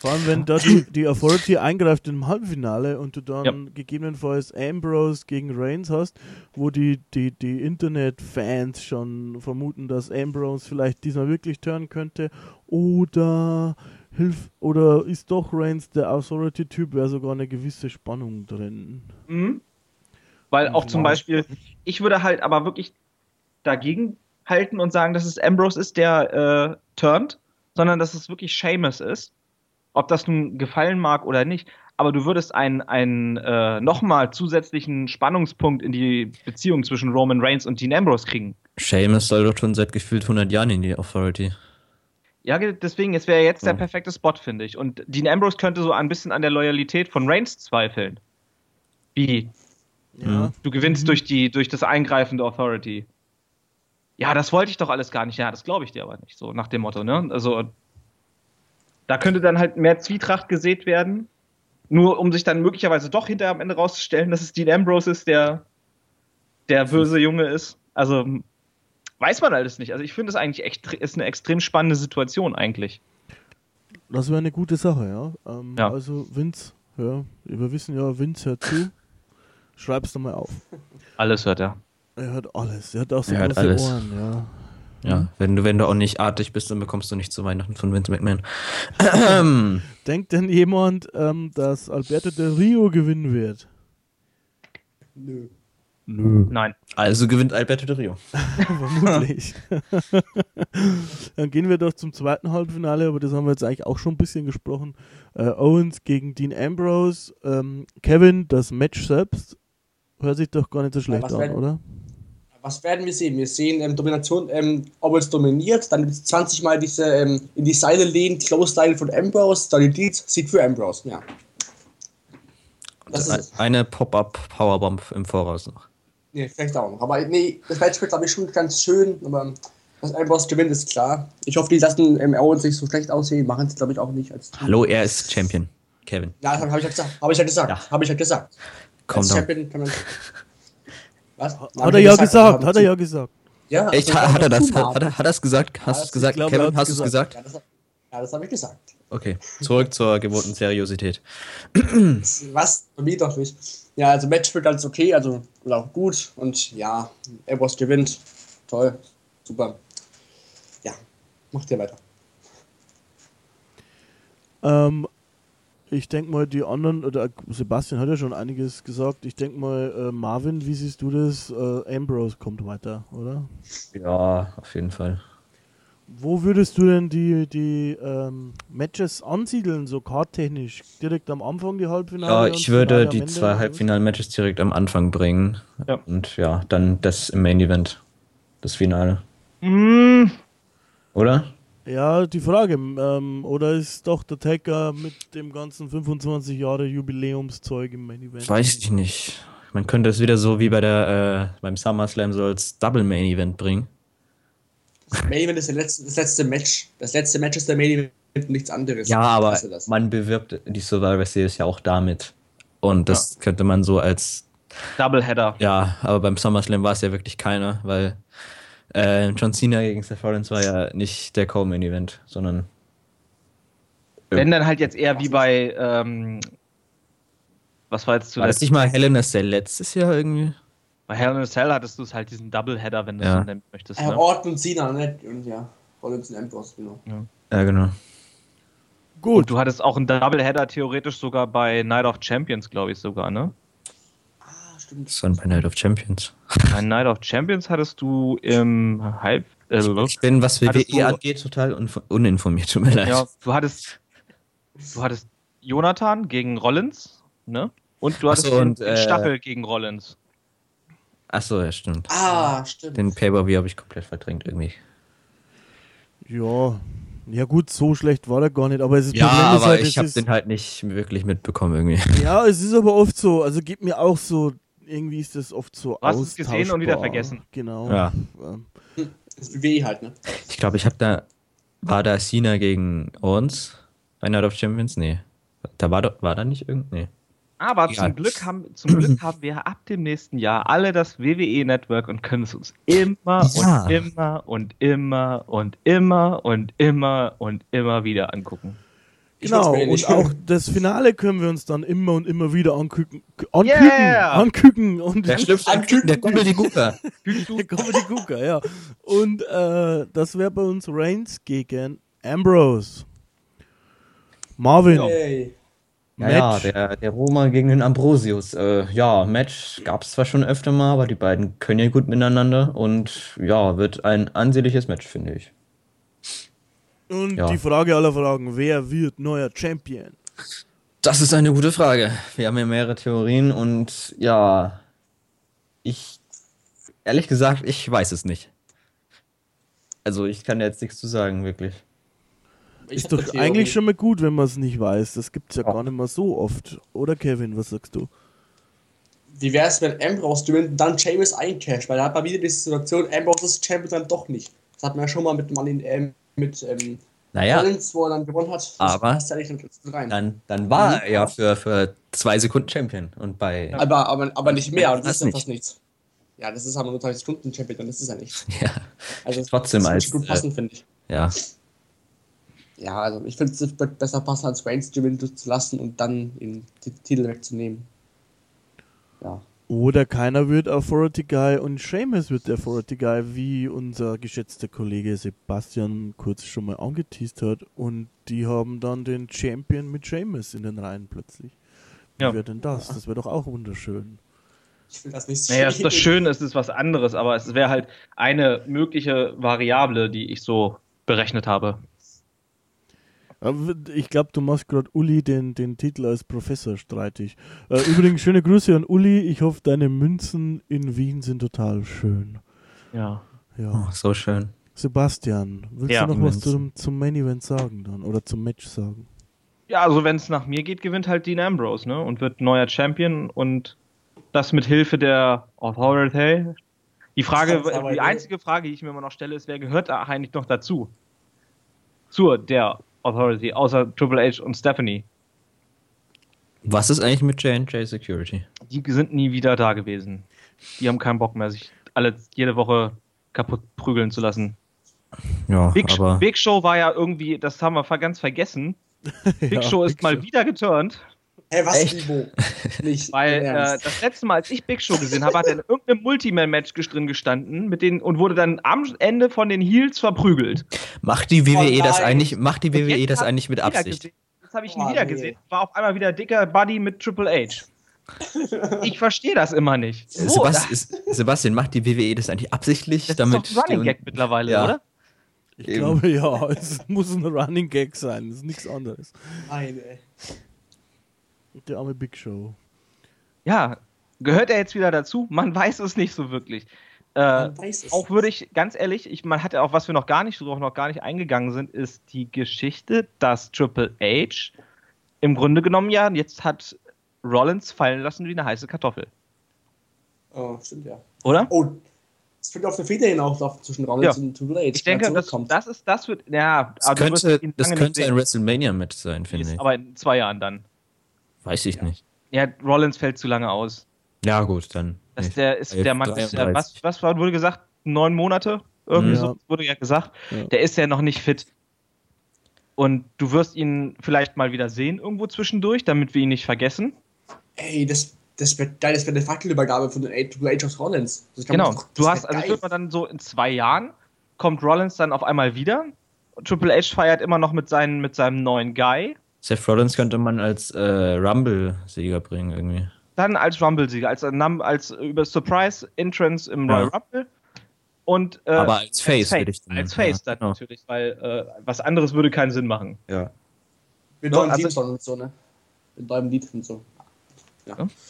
Vor allem, wenn da die, die Authority eingreift im Halbfinale und du dann Ja. gegebenenfalls Ambrose gegen Reigns hast, wo die, die, die Internet-Fans schon vermuten, dass Ambrose vielleicht diesmal wirklich turnen könnte oder hilf oder ist doch Reigns der Authority-Typ, wäre sogar eine gewisse Spannung drin. Mhm. Weil auch zum Wow. Beispiel, ich würde halt aber wirklich dagegen halten und sagen, dass es Ambrose ist, der äh, turnt, sondern dass es wirklich Seamus ist. Ob das nun gefallen mag oder nicht. Aber du würdest einen, einen äh, nochmal zusätzlichen Spannungspunkt in die Beziehung zwischen Roman Reigns und Dean Ambrose kriegen. Seamus soll doch schon seit gefühlt 100 Jahren in die Authority. Ja, ge- deswegen, es wäre jetzt der perfekte Spot, finde ich. Und Dean Ambrose könnte so ein bisschen an der Loyalität von Reigns zweifeln. Wie? Ja. Du gewinnst Mhm. durch, die, durch das Eingreifen der Authority. Ja, das wollte ich doch alles gar nicht. Ja, das glaube ich dir aber nicht. So nach dem Motto, ne? Also, da könnte dann halt mehr Zwietracht gesät werden. Nur um sich dann möglicherweise doch hinterher am Ende rauszustellen, dass es Dean Ambrose ist, der der böse Junge ist. Also, weiß man alles nicht. Also, ich finde es eigentlich echt, ist eine extrem spannende Situation eigentlich. Das wäre eine gute Sache, ja. Ähm, Ja. Also Vince, ja, wir wissen ja, Vince hört zu. Schreib's doch mal auf. Alles hört er. Er hört alles. Er hat auch so Er hört große alles. Ohren, ja. Ja, wenn du, wenn du auch nicht artig bist, dann bekommst du nicht zu Weihnachten von Vince McMahon. Denkt denn jemand, ähm, dass Alberto Del Rio gewinnen wird? Nö. Nö. Nein. also gewinnt Alberto Del Rio. Vermutlich. Dann gehen wir doch zum zweiten Halbfinale, aber das haben wir jetzt eigentlich auch schon ein bisschen gesprochen. Äh, Owens gegen Dean Ambrose. Ähm, Kevin, das Match selbst hört sich doch gar nicht so schlecht an, oder? Was werden wir sehen? Wir sehen ähm, Domination, ähm, Owens dominiert, dann gibt es 20 Mal diese ähm, in die Seile lehnen, Close Line von Ambrose, dann die Deeds, Sieg für Ambrose, ja. Das ist. Eine Pop-Up Powerbomb im Voraus noch. Nee, vielleicht auch noch. Aber nee, das Match wird, glaube ich, schon ganz schön, aber dass Ambrose gewinnt, ist klar. Ich hoffe, die lassen ähm, Owens nicht so schlecht aussehen, machen es, glaube ich, auch nicht als. Hallo, er ist Champion. Kevin. Ja, habe ich ja gesagt. Habe ich ja gesagt. Ja. Habe ich ja gesagt. Komm Als doch. Champion kann man. Was? Hat er ja gesagt, hat er ja gesagt. Ja, Echt, also, hat, hat er das? Hat, hat er hat er es gesagt? Hast du es gesagt? glaube, Kevin, hast du es gesagt? Ja, das, ja, das habe ich gesagt. Okay, zurück zur gewohnten Seriosität. Was? Bei mir doch nicht. Ja, also Match wird ganz okay, also auch gut und ja, Ambrose gewinnt. Toll, super. Ja, macht ihr weiter. Ähm, ich denke mal, die anderen, oder Sebastian hat ja schon einiges gesagt. Ich denke mal, äh, Marvin, wie siehst du das? Äh, Ambrose kommt weiter, oder? Ja, auf jeden Fall. Wo würdest du denn die, die ähm, Matches ansiedeln, so karttechnisch? Direkt am Anfang die Halbfinale? Ja, und ich würde die Ende, zwei? Halbfinal-Matches direkt am Anfang bringen. Ja. Und ja, dann das im Main-Event. Das Finale. Mm, Oder? Ja, die Frage. Ähm, oder ist doch der Taker mit dem ganzen 25 Jahre Jubiläumszeug im Main Event? Weiß ich nicht. Man könnte es wieder so wie bei der, äh, beim SummerSlam so als Double Main Event bringen. Das Main Event ist der letzte, das letzte Match. Das letzte Match ist der Main Event und nichts anderes. Ja, aber man bewirbt die Survivor Series ja auch damit. Und das könnte man so als, Doubleheader. ja, aber beim SummerSlam war es ja wirklich keiner, weil äh, John Cena gegen Seth Rollins war ja nicht der Co-Main Event, sondern Wenn dann halt jetzt eher wie bei, ähm, was war jetzt war das nicht mal Hell in a Cell letztes Jahr irgendwie? Bei Hell in a Cell hattest du es halt diesen Doubleheader, wenn du es Ja. so nennen möchtest. Ne? Orton und Cena, ne? Und ja, Rollins und Ambrose, genau. Ja, genau. Gut. Und du hattest auch einen Doubleheader theoretisch sogar bei Night of Champions, glaube ich sogar, ne? Stimmt. Das war bei Night of Champions. Bei Night of Champions hattest du im Halb... Äh, Ich bin, was WWE du- angeht, total unf- uninformiert. Tut mir leid. ja, du hattest, du hattest Jonathan gegen Rollins, ne? Und du hattest so, den, und, den äh, Stachel gegen Rollins. Achso, ja, stimmt. Ah, stimmt. Den Pay-Per-View habe ich komplett verdrängt irgendwie. Ja. Ja gut, so schlecht war er gar nicht, aber es ist Ja, Problem ist aber halt, ich habe den halt nicht wirklich mitbekommen irgendwie. Ja, es ist aber oft so, also geht mir auch so, irgendwie ist das oft so Du hast es gesehen und wieder vergessen. Genau. Ja. Das ist WWE halt, ne? Ich glaube, ich habe da. War da Cena gegen Owens bei Night of Champions? Nee. Da war doch, war da nicht irgend. Nee. Aber Ja. zum, Glück haben, zum Glück haben wir ab dem nächsten Jahr alle das WWE-Network und können es uns immer Ja. und immer und immer und immer und immer und immer wieder angucken. Genau, und auch das Finale können wir uns dann immer und immer wieder ankücken. Ankücken, Yeah! ankücken und Der schlüpft Ein Küken. der Kumpel die Gucker. Der Comedy Cooker, ja. Und äh, das wäre bei uns Reigns gegen Ambrose. Marvin, Yay. Ja, der, der Roma gegen den Ambrosius. Äh, ja, Match gab es zwar schon öfter mal, aber die beiden können ja gut miteinander und ja, wird ein ansehnliches Match, finde ich. Und Ja. die Frage aller Fragen, wer wird neuer Champion? Das ist eine gute Frage. Wir haben ja mehrere Theorien und ja, ich, ehrlich gesagt, ich weiß es nicht. Also ich kann jetzt nichts zu sagen, wirklich. Ich ist doch eigentlich schon mal gut, wenn man es nicht weiß. Das gibt's ja Ja. gar nicht mal so oft. Oder Kevin, was sagst du? Wie wäre es, wenn Ambrose gewinnt und dann Sheamus eincasht? Weil da hat man wieder die Situation, Ambrose ist Champion dann doch nicht. Das hat man ja schon mal mit Money, ähm, mit ähm, Naja, Rollins, wo er dann gewonnen hat. Das Aber- passt ja nicht rein. dann, dann war er ja für, für zwei Sekunden Champion und bei, Aber, aber, aber nicht mehr, und das ist ja nicht. fast nichts. Ja, das ist aber nur 30 Stunden Champion, dann ist es ja nichts. ja, Also Trotzdem das als, gut äh, passen, finde ich. ja, Ja, also ich finde es wird besser passen, als Reigns gewinnen zu lassen und dann den Titel wegzunehmen. Ja. Oder keiner wird Authority Guy und Seamus wird der Authority Guy, wie unser geschätzter Kollege Sebastian kurz schon mal angeteased hat. Und die haben dann den Champion mit Seamus in den Reihen plötzlich. Wie Ja. wäre denn das? Das wäre doch auch wunderschön. Ich will das nicht Naja, das, das. Schöne ist, es ist was anderes, aber es wäre halt eine mögliche Variable, die ich so berechnet habe. Ich glaube, du machst gerade Uli den, den Titel als Professor streitig. Äh, übrigens, schöne Grüße an Uli. Ich hoffe, deine Münzen in Wien sind total schön. Ja. Ja. oh, so schön. Sebastian, willst Ja, du noch was zum, zum Main Event sagen dann? Oder zum Match sagen? Ja, also wenn es nach mir geht, gewinnt halt Dean Ambrose, ne? Und wird neuer Champion und das mit Hilfe der Authority. Die Frage, die einzige Frage, die ich mir immer noch stelle, ist, wer gehört da eigentlich noch dazu? Zur der Authority, außer Triple H und Stephanie. Was ist eigentlich mit J&J Security? Die sind nie wieder da gewesen. Die haben keinen Bock mehr, sich alle jede Woche kaputt prügeln zu lassen. Ja, Big, aber Big Show war ja irgendwie, das haben wir ganz vergessen. Big Ja, Show ist Big mal Show. wieder geturnt. Hä, was, Echt? Niveau? Nicht. Weil äh, das letzte Mal, als ich Big Show gesehen habe, hat er in irgendeinem Multiman-Match drin gestanden mit den, und wurde dann am Ende von den Heels verprügelt. Macht die WWE Oh das eigentlich, macht die WWE das eigentlich ich mit Absicht? gesehen. Jetzt habe ich ihn Oh, wieder nee. gesehen. War auf einmal wieder dicker Buddy mit Triple H. Ich verstehe das immer nicht. So, Sebast das, ist, Sebastian, macht die WWE das eigentlich absichtlich, das damit ist doch ein Running Gag mittlerweile, Ja. oder? Ich Eben. glaube ja, es muss ein Running Gag sein, es ist nichts anderes. Nein, ey. Der arme Big Show. Ja, gehört er jetzt wieder dazu? Man weiß es nicht so wirklich. Äh, Man weiß es. auch würde ich, ganz ehrlich, ich, man hat ja auch, was wir noch gar nicht, worauf noch gar nicht eingegangen sind, ist die Geschichte, dass Triple H im Grunde genommen ja jetzt hat Rollins fallen lassen wie eine heiße Kartoffel. Oh, stimmt ja. Oder? Oh, es wird auf eine Feder hinauslaufen zwischen Rollins Ja. und Triple H. Ich denke, das, das ist, das wird, ja, Das könnte, das könnte ein. WrestleMania-Match sein, finde ich. Aber in zwei Jahren dann. Weiß ich nicht. Ja, Rollins fällt zu lange aus. Ja, gut, dann. Das, nicht. der ist, der Mann ist, ja, 33. was, was wurde gesagt? Neun Monate? Irgendwie Ja. so wurde ja gesagt. Ja. Der ist ja noch nicht fit. Und du wirst ihn vielleicht mal wieder sehen irgendwo zwischendurch, damit wir ihn nicht vergessen. Ey, das, das wird geil, das wird eine Fackelübergabe von den A- Triple H aus Rollins. Das kann Genau. man doch- das Du hast, also wird man dann so in zwei Jahren, kommt Rollins dann auf einmal wieder. Triple H feiert immer noch mit, seinen, mit seinem neuen Guy. Seth Rollins könnte man als äh, Rumble-Sieger bringen, irgendwie. Dann als Rumble-Sieger, als, Num- als über Surprise Entrance im Ja. Royal Rumble. Und, äh, Aber als Face, als würde ich dann- Als Face ja, dann genau. natürlich, weil äh, was anderes würde keinen Sinn machen. Ja. Mit Ja, neuen also- Teamsong und so, ne? Mit neuem Lied und so.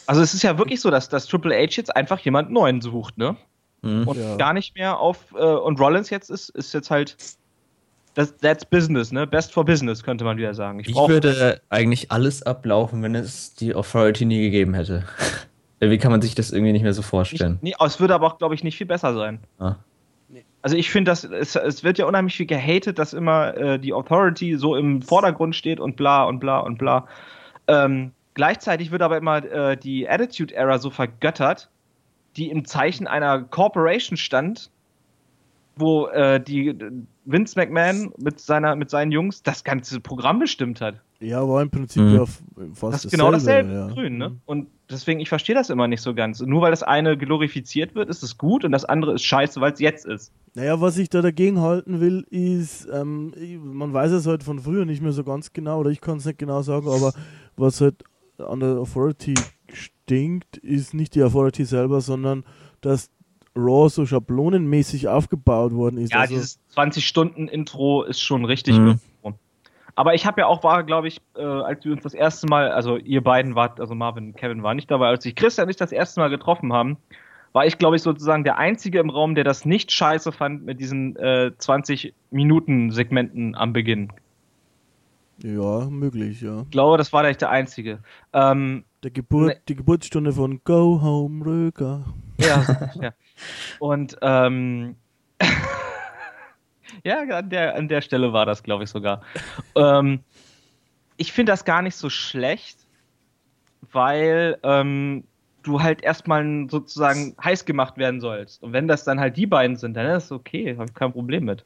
Also es ist ja wirklich so, dass, dass Triple H jetzt einfach jemand Neuen sucht, ne? Mhm. Und Ja. gar nicht mehr auf äh, und Rollins jetzt ist, ist jetzt halt das, that's business, ne? Best for business, könnte man wieder sagen. Ich Ich würde eigentlich alles ablaufen, wenn es die Authority nie gegeben hätte. Wie kann man sich das irgendwie nicht mehr so vorstellen? nicht, nee, es würde aber auch, glaube ich, nicht viel besser sein. Ah. Also ich finde, dass es, es wird ja unheimlich viel gehatet, dass immer äh, die Authority so im Vordergrund steht und bla und bla und bla. Ähm, gleichzeitig wird aber immer äh, die Attitude Era so vergöttert, die im Zeichen einer Corporation stand, wo äh, die Vince McMahon mit seiner mit seinen Jungs das ganze Programm bestimmt hat. Ja, war im Prinzip Mhm. ja fast Das ist genau dasselbe ja. Grün, ne? Mhm. Und deswegen, ich verstehe das immer nicht so ganz. Nur weil das eine glorifiziert wird, ist es gut und das andere ist scheiße, weil es jetzt ist. Naja, was ich da dagegen halten will, ist, ähm, man weiß es halt von früher nicht mehr so ganz genau, oder ich kann es nicht genau sagen, aber was halt an der Authority stinkt, ist nicht die Authority selber, sondern dass Raw so schablonenmäßig aufgebaut worden ist. Ja, also, dieses 20-Stunden-Intro ist schon richtig. Mhm. Aber ich habe ja auch, war, glaube ich, äh, als wir uns das erste Mal, also ihr beiden wart, also Marvin und Kevin waren nicht dabei, als ich Christian und ich das erste Mal getroffen haben, war ich, glaube ich, sozusagen der Einzige im Raum, der das nicht scheiße fand mit diesen äh, 20-Minuten-Segmenten am Beginn. ja, möglich, ja. Ich glaube, das war echt der Einzige. Ähm, Der Geburt, Nee. Die Geburtsstunde von Go Home Röger. Ja, ja. Und ähm, ja, an der, an der Stelle war das, glaube ich, sogar. Ähm, ich finde das gar nicht so schlecht, weil ähm, du halt erstmal sozusagen heiß gemacht werden sollst. Und wenn das dann halt die beiden sind, dann ist es okay, habe ich kein Problem mit.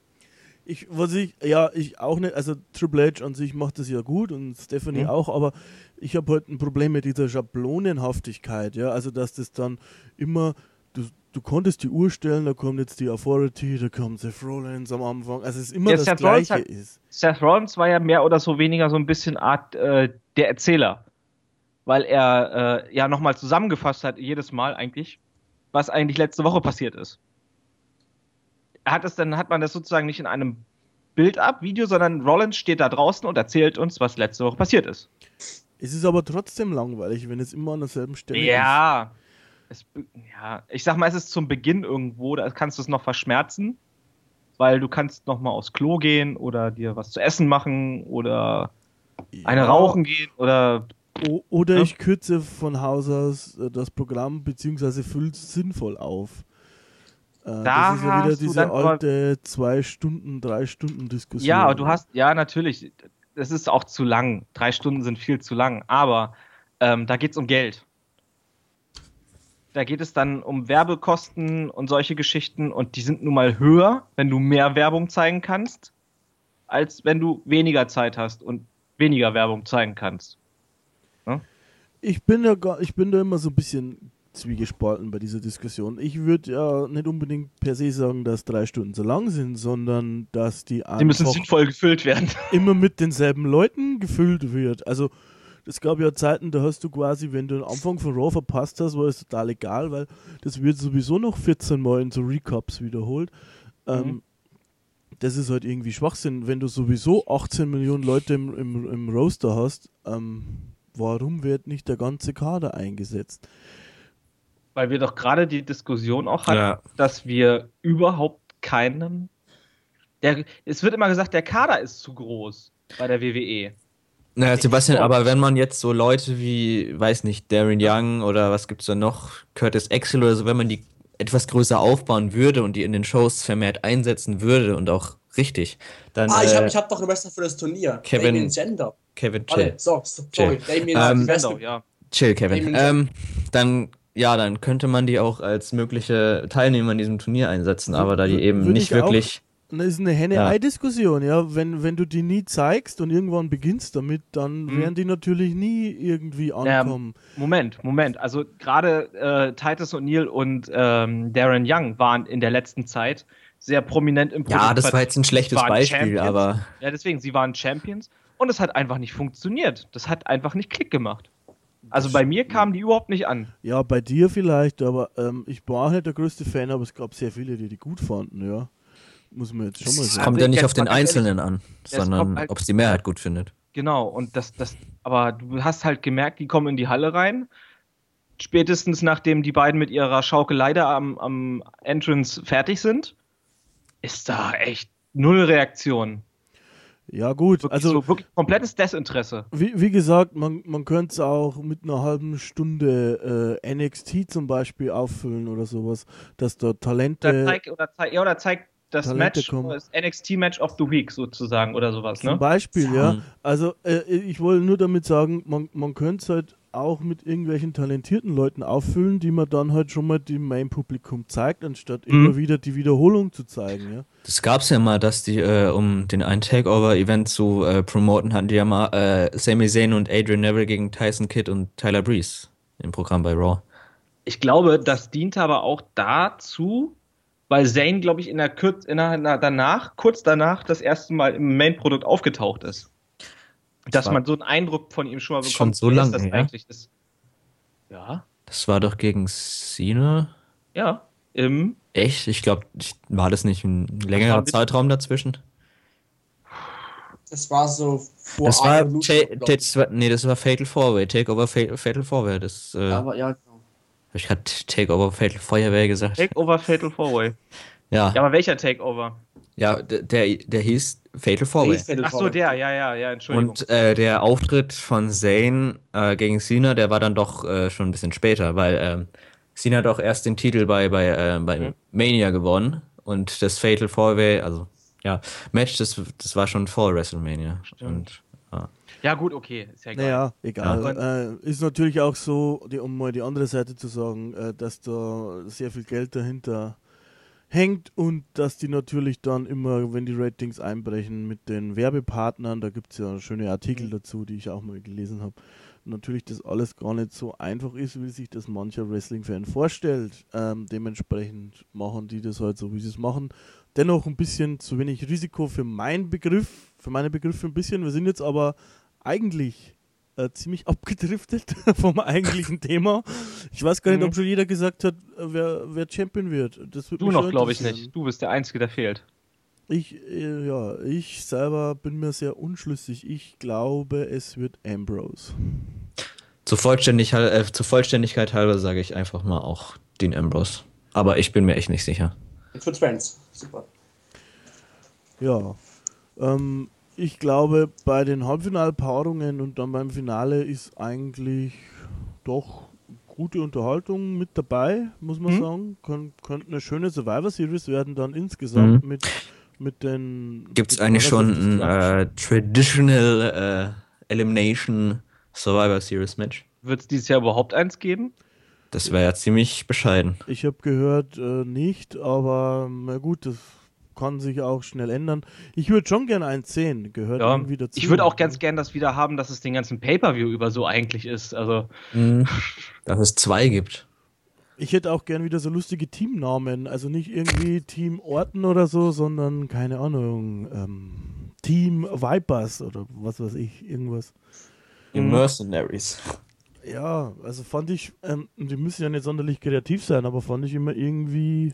Ich, was ich, ja, ich auch nicht, also Triple H an sich macht das ja gut und Stephanie Mhm. auch, aber ich habe halt ein Problem mit dieser Schablonenhaftigkeit, ja, also dass das dann immer, du, du konntest die Uhr stellen, da kommt jetzt die Authority, da kommt Seth Rollins am Anfang, also es ist immer Ja, das Seth Gleiche hat- ist. Seth Rollins war ja mehr oder so weniger so ein bisschen Art äh, der Erzähler. Weil er äh, ja nochmal zusammengefasst hat, jedes Mal eigentlich, was eigentlich letzte Woche passiert ist. Hat es dann, hat man das sozusagen nicht in einem Bild-up-Video, sondern Rollins steht da draußen und erzählt uns, was letzte Woche passiert ist. Es ist aber trotzdem langweilig, wenn es immer an derselben Stelle ist. Ja. Es, ja. Ich sag mal, es ist zum Beginn irgendwo, da kannst du es noch verschmerzen, weil du kannst noch mal aufs Klo gehen oder dir was zu essen machen oder eine Ja, rauchen gehen oder o- Oder Ja. ich kürze von Haus aus äh, das Programm beziehungsweise fülle es sinnvoll auf. Äh, Da das ist ja wieder diese alte zwei Stunden, drei Stunden Diskussion. Ja, du hast, ja, natürlich, das ist auch zu lang. Drei Stunden sind viel zu lang, aber ähm, da geht es um Geld. Da geht es dann um Werbekosten und solche Geschichten und die sind nun mal höher, wenn du mehr Werbung zeigen kannst, als wenn du weniger Zeit hast und weniger Werbung zeigen kannst. ich bin ja gar, ich bin da immer so ein bisschen zwiegespalten bei dieser Diskussion. Ich würde ja nicht unbedingt per se sagen, dass drei Stunden so lang sind, sondern dass die Die müssen sinnvoll gefüllt werden. immer mit denselben Leuten gefüllt wird. Also es gab ja Zeiten, da hast du quasi, wenn du den Anfang von Raw verpasst hast, war es total egal, weil das wird sowieso noch 14 Mal in so Recaps wiederholt. Ähm, das ist halt irgendwie Schwachsinn, wenn du sowieso 18 Millionen Leute im, im, im Roster hast. Ähm, warum wird nicht der ganze Kader eingesetzt? Weil wir doch gerade die Diskussion auch hatten, Ja. dass wir überhaupt keinen. Der, es wird immer gesagt, der Kader ist zu groß bei der WWE. Naja, Sebastian, aber wenn man jetzt so Leute wie, weiß nicht, Darren Young oder was gibt's da noch, Curtis Axel oder so, wenn man die etwas größer aufbauen würde und die in den Shows vermehrt einsetzen würde und auch richtig, dann Ah, ich äh, habe ich hab doch eine Wrestler für das Turnier. Kevin- Damien Sender. Kevin Chill. so, so, Chill. sorry. Damien Ähm, Genau, ja. Chill, Kevin. Ähm, dann, ja, dann könnte man die auch als mögliche Teilnehmer in diesem Turnier einsetzen, aber da die eben würde nicht wirklich. Das ist eine Henne-Ei-Diskussion, ja. Wenn, wenn du die nie zeigst und irgendwann beginnst damit, dann Mhm. werden die natürlich nie irgendwie ankommen. Moment, Moment. Also gerade äh, Titus O'Neill und ähm, Darren Young waren in der letzten Zeit sehr prominent im Ja, das Produkt- war jetzt ein schlechtes Beispiel, Champions. aber Ja, deswegen, sie waren Champions und es hat einfach nicht funktioniert. Das hat einfach nicht Klick gemacht. Also bei mir kamen die überhaupt nicht an. Ja, bei dir vielleicht, aber ähm, ich war auch nicht der größte Fan, aber es gab sehr viele, die die gut fanden, ja. Muss man jetzt schon mal es sagen. kommt ja nicht jetzt auf den Einzelnen an, es sondern halt- ob es die Mehrheit gut findet. Genau, und das, das, aber du hast halt gemerkt, die kommen in die Halle rein. Spätestens nachdem die beiden mit ihrer Schaukelei da am, am Entrance fertig sind, ist da echt null Reaktion. Ja, gut, Wirklich also so wirklich komplettes Desinteresse. wie, wie gesagt, man, man könnte es auch mit einer halben Stunde äh, NXT zum Beispiel auffüllen oder sowas, dass da Oder Talente zeig, oder zeig, ja, oder zeig das Talente Match, kommen. das NXT Match of the Week sozusagen oder sowas, zum ne? Beispiel, ja. Mhm. Also äh, ich wollte nur damit sagen, man, man könnte es halt auch mit irgendwelchen talentierten Leuten auffüllen, die man dann halt schon mal dem Main-Publikum zeigt, anstatt Mhm. immer wieder die Wiederholung zu zeigen, ja. Das gab's ja mal, dass die, äh, um den einen Takeover-Event zu äh, promoten, hatten die ja mal äh, Sami Zayn und Adrian Neville gegen Tyson Kidd und Tyler Breeze im Programm bei Raw. Ich glaube, das diente aber auch dazu, weil Zane, glaube ich, in der, Kür in der, danach, kurz danach, das erste Mal im Main-Produkt aufgetaucht ist. Dass man so einen Eindruck von ihm schon mal Schon bekommt, so wer lange das her? eigentlich ist. Ja, Das war doch gegen Cena. ja. Im, Echt? Ich glaube, war das nicht ein längerer Zeitraum dazwischen? Das war so vor Das war, ich. das war, nee, das war Fatal Four-Way, Takeover Fatal, Fatal. Das, äh, Aber ja, genau. hab ich gerade Takeover Fatal Feuerwehr gesagt. Takeover Fatal Four-Way. ja, Ja, aber welcher Takeover? ja, der, der hieß Fatal Four-Way. Ach so, der, ja, ja, ja, Entschuldigung. Und äh, der Auftritt von Zayn äh, gegen Cena, der war dann doch äh, schon ein bisschen später, weil ähm, Cena hat auch erst den Titel bei, bei, äh, bei Mhm. Mania gewonnen und das Fatal Four-Way, also ja, Match, das, das war schon vor WrestleMania. Und, ja. ja, gut, okay, ist ja egal. Naja, egal. Ja. Äh, ist natürlich auch so, die, um mal die andere Seite zu sagen, äh, dass da sehr viel Geld dahinter hängt und dass die natürlich dann immer, wenn die Ratings einbrechen, mit den Werbepartnern, da gibt es ja schöne Artikel dazu, die ich auch mal gelesen habe, natürlich das alles gar nicht so einfach ist, wie sich das mancher Wrestling-Fan vorstellt. Ähm, dementsprechend machen die das halt so, wie sie es machen. Dennoch ein bisschen zu wenig Risiko für meinen Begriff, für meine Begriffe ein bisschen. Wir sind jetzt aber eigentlich äh, ziemlich abgedriftet vom eigentlichen Thema. Ich weiß gar nicht, Mhm. ob schon jeder gesagt hat, äh, wer, wer Champion wird. Das würde Du noch, glaube ich, nicht. Du bist der Einzige, der fehlt. Ich, äh, ja, ich selber bin mir sehr unschlüssig. Ich glaube, es wird Ambrose. Zur, Vollständig, äh, zur Vollständigkeit halber sage ich einfach mal auch Dean Ambrose. Aber ich bin mir echt nicht sicher. Für Trends. Super. Ja. Ähm, ich glaube, bei den Halbfinalpaarungen und dann beim Finale ist eigentlich doch gute Unterhaltung mit dabei, muss man Mhm. sagen. Kön könnte eine schöne Survivor Series werden dann insgesamt Mhm. mit, mit den. Gibt es eigentlich schon ein äh, Traditional äh, Elimination Survivor Series Match? Wird es dieses Jahr überhaupt eins geben? Das wäre ja ziemlich bescheiden. Ich habe gehört, äh, nicht, aber na gut, das kann sich auch schnell ändern. Ich würde schon gerne eins sehen, gehört Ja, irgendwie dazu. ich würde auch ganz gern das wieder haben, dass es den ganzen Pay-Per-View über so eigentlich ist. Also, Mhm. Dass es zwei gibt. Ich hätte auch gern wieder so lustige Teamnamen. Also nicht irgendwie Team Orten oder so, sondern keine Ahnung. Ähm, Team Vipers oder was weiß ich, irgendwas. Die Mhm. Mercenaries. Ja, also fand ich, ähm, die müssen ja nicht sonderlich kreativ sein, aber fand ich immer irgendwie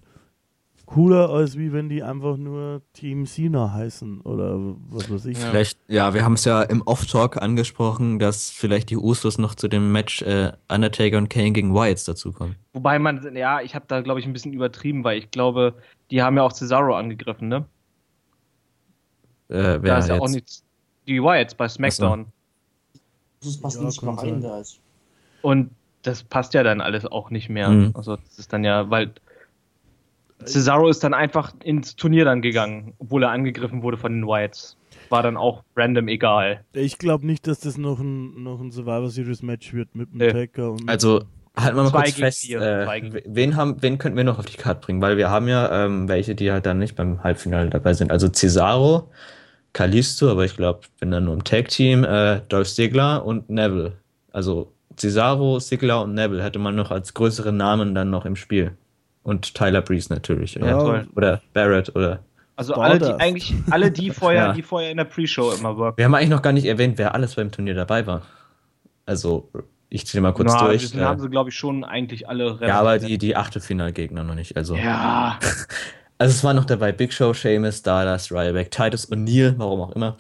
cooler, als wie wenn die einfach nur Team Sina heißen oder was weiß ich. Ja. Vielleicht, ja, wir haben es ja im Off-Talk angesprochen, dass vielleicht die Usos noch zu dem Match äh, Undertaker und Kane gegen Wyatts dazukommen. wobei man, ja, ich habe da, glaube ich, ein bisschen übertrieben, weil ich glaube, die haben ja auch Cesaro angegriffen, ne? Äh, Da ist ja jetzt? auch nichts. Die Wyatts bei SmackDown. Das passt Ja, nicht rein da. ist. Und das passt ja dann alles auch nicht mehr. Mhm. Also das ist dann ja, weil Cesaro ist dann einfach ins Turnier dann gegangen, obwohl er angegriffen wurde von den Wyatts. War dann auch random egal. Ich glaube nicht, dass das noch ein, noch ein Survivor Series Match wird mit dem Nee. Taker und Also, halten wir mal kurz fest, vier, äh, wen, haben, wen könnten wir noch auf die Karte bringen? Weil wir haben ja ähm, welche, die halt dann nicht beim Halbfinale dabei sind. Also Cesaro, Kalisto, aber ich glaube, wenn dann nur im Tag-Team, äh, Dolph Ziggler und Neville. Also Cesaro, Ziggler und Neville hätte man noch als größere Namen dann noch im Spiel. Und Tyler Breeze natürlich. Ja, toll. Oder Barrett oder. Also alle, die eigentlich, alle, die vorher, Ja. die vorher in der Pre-Show immer worken. Wir haben eigentlich noch gar nicht erwähnt, wer alles beim Turnier dabei war. Also, ich zähle mal kurz Na, durch. sind- äh, haben sie, glaube ich, schon eigentlich alle ja, aber die, die Achtelfinalgegner noch nicht. Also. Ja, Also es waren noch dabei Big Show, Sheamus, Stardust, Ryback, Titus O'Neil, warum auch immer.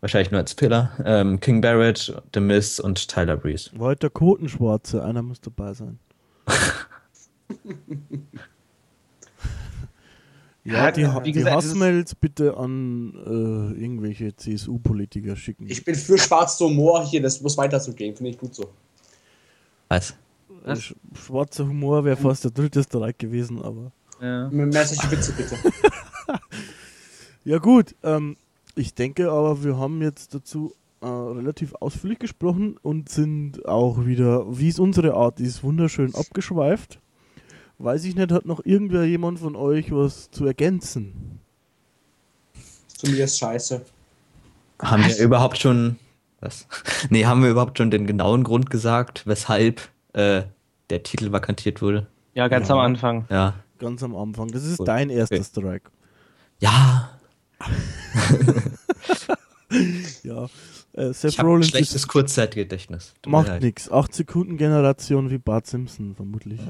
Wahrscheinlich nur als Pillar. Ähm, King Barrett, The Miz und Tyler Breeze. Walter Kotenschwarze, einer muss dabei sein. ja, Ja, die, wie die gesagt, Hassmails bitte an äh, irgendwelche CSU-Politiker schicken. Ich bin für schwarzen Humor hier, das muss weiter so gehen, finde ich gut so. Was? Äh, sch- schwarzer Humor wäre fast der dritte Strike gewesen, aber. ja. Mehr solche Witze bitte. Ja, gut. Ähm, ich denke aber, wir haben jetzt dazu äh, relativ ausführlich gesprochen und sind auch wieder, wie es unsere Art ist, wunderschön abgeschweift. Weiß ich nicht, hat noch irgendwer jemand von euch was zu ergänzen? Zu mir ist scheiße. Haben wir überhaupt schon. Was? Nee, haben wir überhaupt schon den genauen Grund gesagt, weshalb äh, der Titel vakantiert wurde? ja, ganz Ja. am Anfang. Ja. Ganz am Anfang. Das ist Gut. dein erster Okay. Strike. Ja, Ja. Äh, Seth ich habe ein Rollins schlechtes ist, Kurzzeitgedächtnis. Tut macht nichts. 8 Sekunden Generation wie Bart Simpson, vermutlich.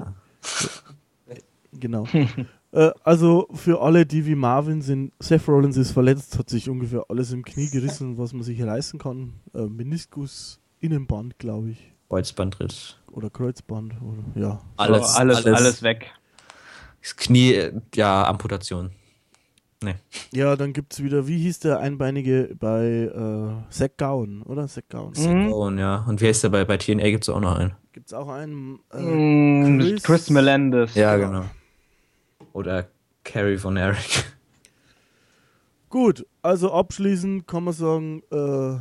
Genau. äh, also für alle, die wie Marvin sind, Seth Rollins ist verletzt, hat sich ungefähr alles im Knie gerissen, was man sich reißen kann. Äh, Meniskus, Innenband, glaube ich. Kreuzbandriss. Oder Kreuzband. Oder, ja. Alles, So, alles, alles, weg. Das Knie, ja, Amputation. Nee. Ja, dann gibt es wieder, wie hieß der Einbeinige bei äh, Zack Gowan, oder? Zack Gowan. Mhm. Und ja. Und wie heißt der bei, bei TNA gibt es auch noch einen. Gibt es auch einen? Äh, Mm, Chris- Chris, Melendez. Ja, genau. Oder Carrie von Eric. Gut, also abschließend kann man sagen, äh,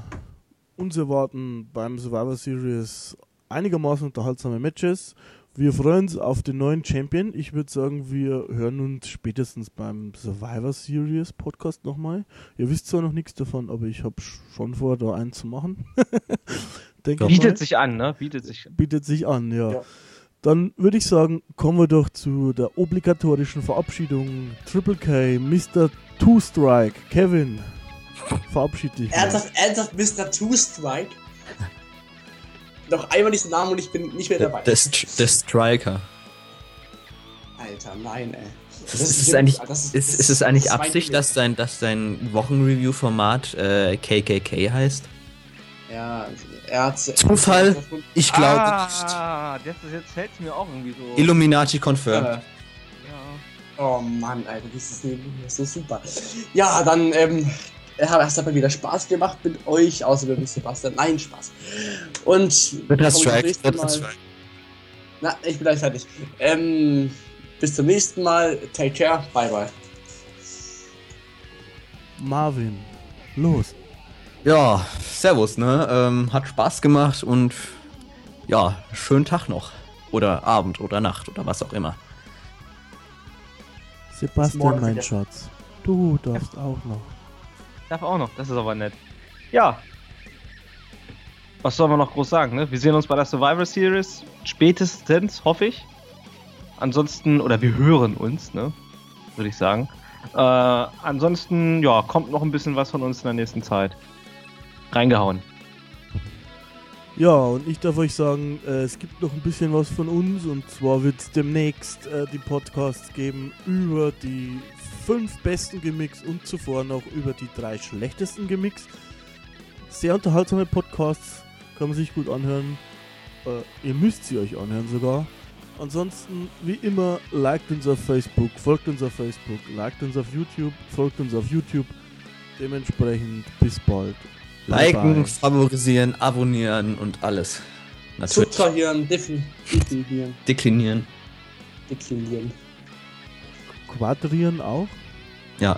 uns erwarten beim Survivor Series einigermaßen unterhaltsame Matches. Wir freuen uns auf den neuen Champion. Ich würde sagen, wir hören uns spätestens beim Survivor Series Podcast nochmal. Ihr wisst zwar noch nichts davon, aber ich habe schon vor, da einen zu machen. Ich mal. Bietet sich an, ne? Bietet sich an. Bietet sich an, ja. Ja. Dann würde ich sagen, kommen wir doch zu der obligatorischen Verabschiedung. Triple K, Mr. Two Strike, Kevin, verabschied dich. Ernsthaft, ernsthaft, Mr. Two Strike? Noch einmal diesen Namen und ich bin nicht mehr Der, dabei. der, St- der Striker. Alter, nein, ey. Das ist, ist, es eigentlich, ist, ist es eigentlich Absicht, dass dein, dass dein Wochenreview-Format äh, KKK heißt? Ja, hat. Zufall? Ich glaube ah, das ist jetzt fällt mir auch irgendwie so. nicht. Illuminati confirmed. Äh, ja. oh Mann, Alter, das ist, das ist so super. Ja, dann, ähm. Es hat mal wieder Spaß gemacht mit euch, außer mit Sebastian. Nein, Spaß. Und. Strike. Strike. Na, ich bin gleich fertig. Ähm, bis zum nächsten Mal. Take care. Bye, bye. Marvin, los. Ja, servus, ne? Ähm, hat Spaß gemacht und ja, schönen Tag noch. Oder Abend oder Nacht oder was auch immer. Sebastian, mein. Schatz. Du darfst auch noch. Darf auch noch, das ist aber nett. Ja. Was soll man noch groß sagen, ne? Wir sehen uns bei der Survivor Series spätestens, hoffe ich. Ansonsten, oder wir hören uns, ne? Würde ich sagen. Äh, ansonsten, ja, kommt noch ein bisschen was von uns in der nächsten Zeit. Reingehauen. Ja, und ich darf euch sagen, äh, es gibt noch ein bisschen was von uns und zwar wird es demnächst äh, die Podcasts geben über die fünf besten Gimmicks und zuvor noch über die drei schlechtesten Gimmicks. Sehr unterhaltsame Podcasts, kann man sich gut anhören. Äh, ihr müsst sie euch anhören sogar. Ansonsten, wie immer, liked uns auf Facebook, folgt uns auf Facebook, liked uns auf YouTube, folgt uns auf YouTube. Dementsprechend bis bald. Liken, bye. favorisieren, abonnieren und alles. Natürlich. Subtrahieren, defin- definieren, Deklinieren. deklinieren. Quadrieren auch? Ja.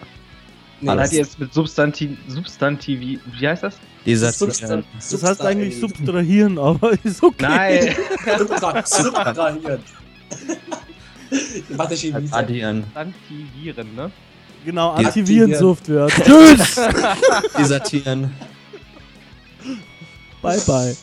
Nee, das ihr jetzt mit Substantiv, Substantiv, wie heißt das? Dieser Substan- Das heißt eigentlich subtrahieren, aber ist okay. Nein. Subtra subtrahieren. Warte, ich Addieren. Substantivieren, ne? Genau, Aktivieren. aktivieren Software. Tschüss! Desertieren. Bye bye.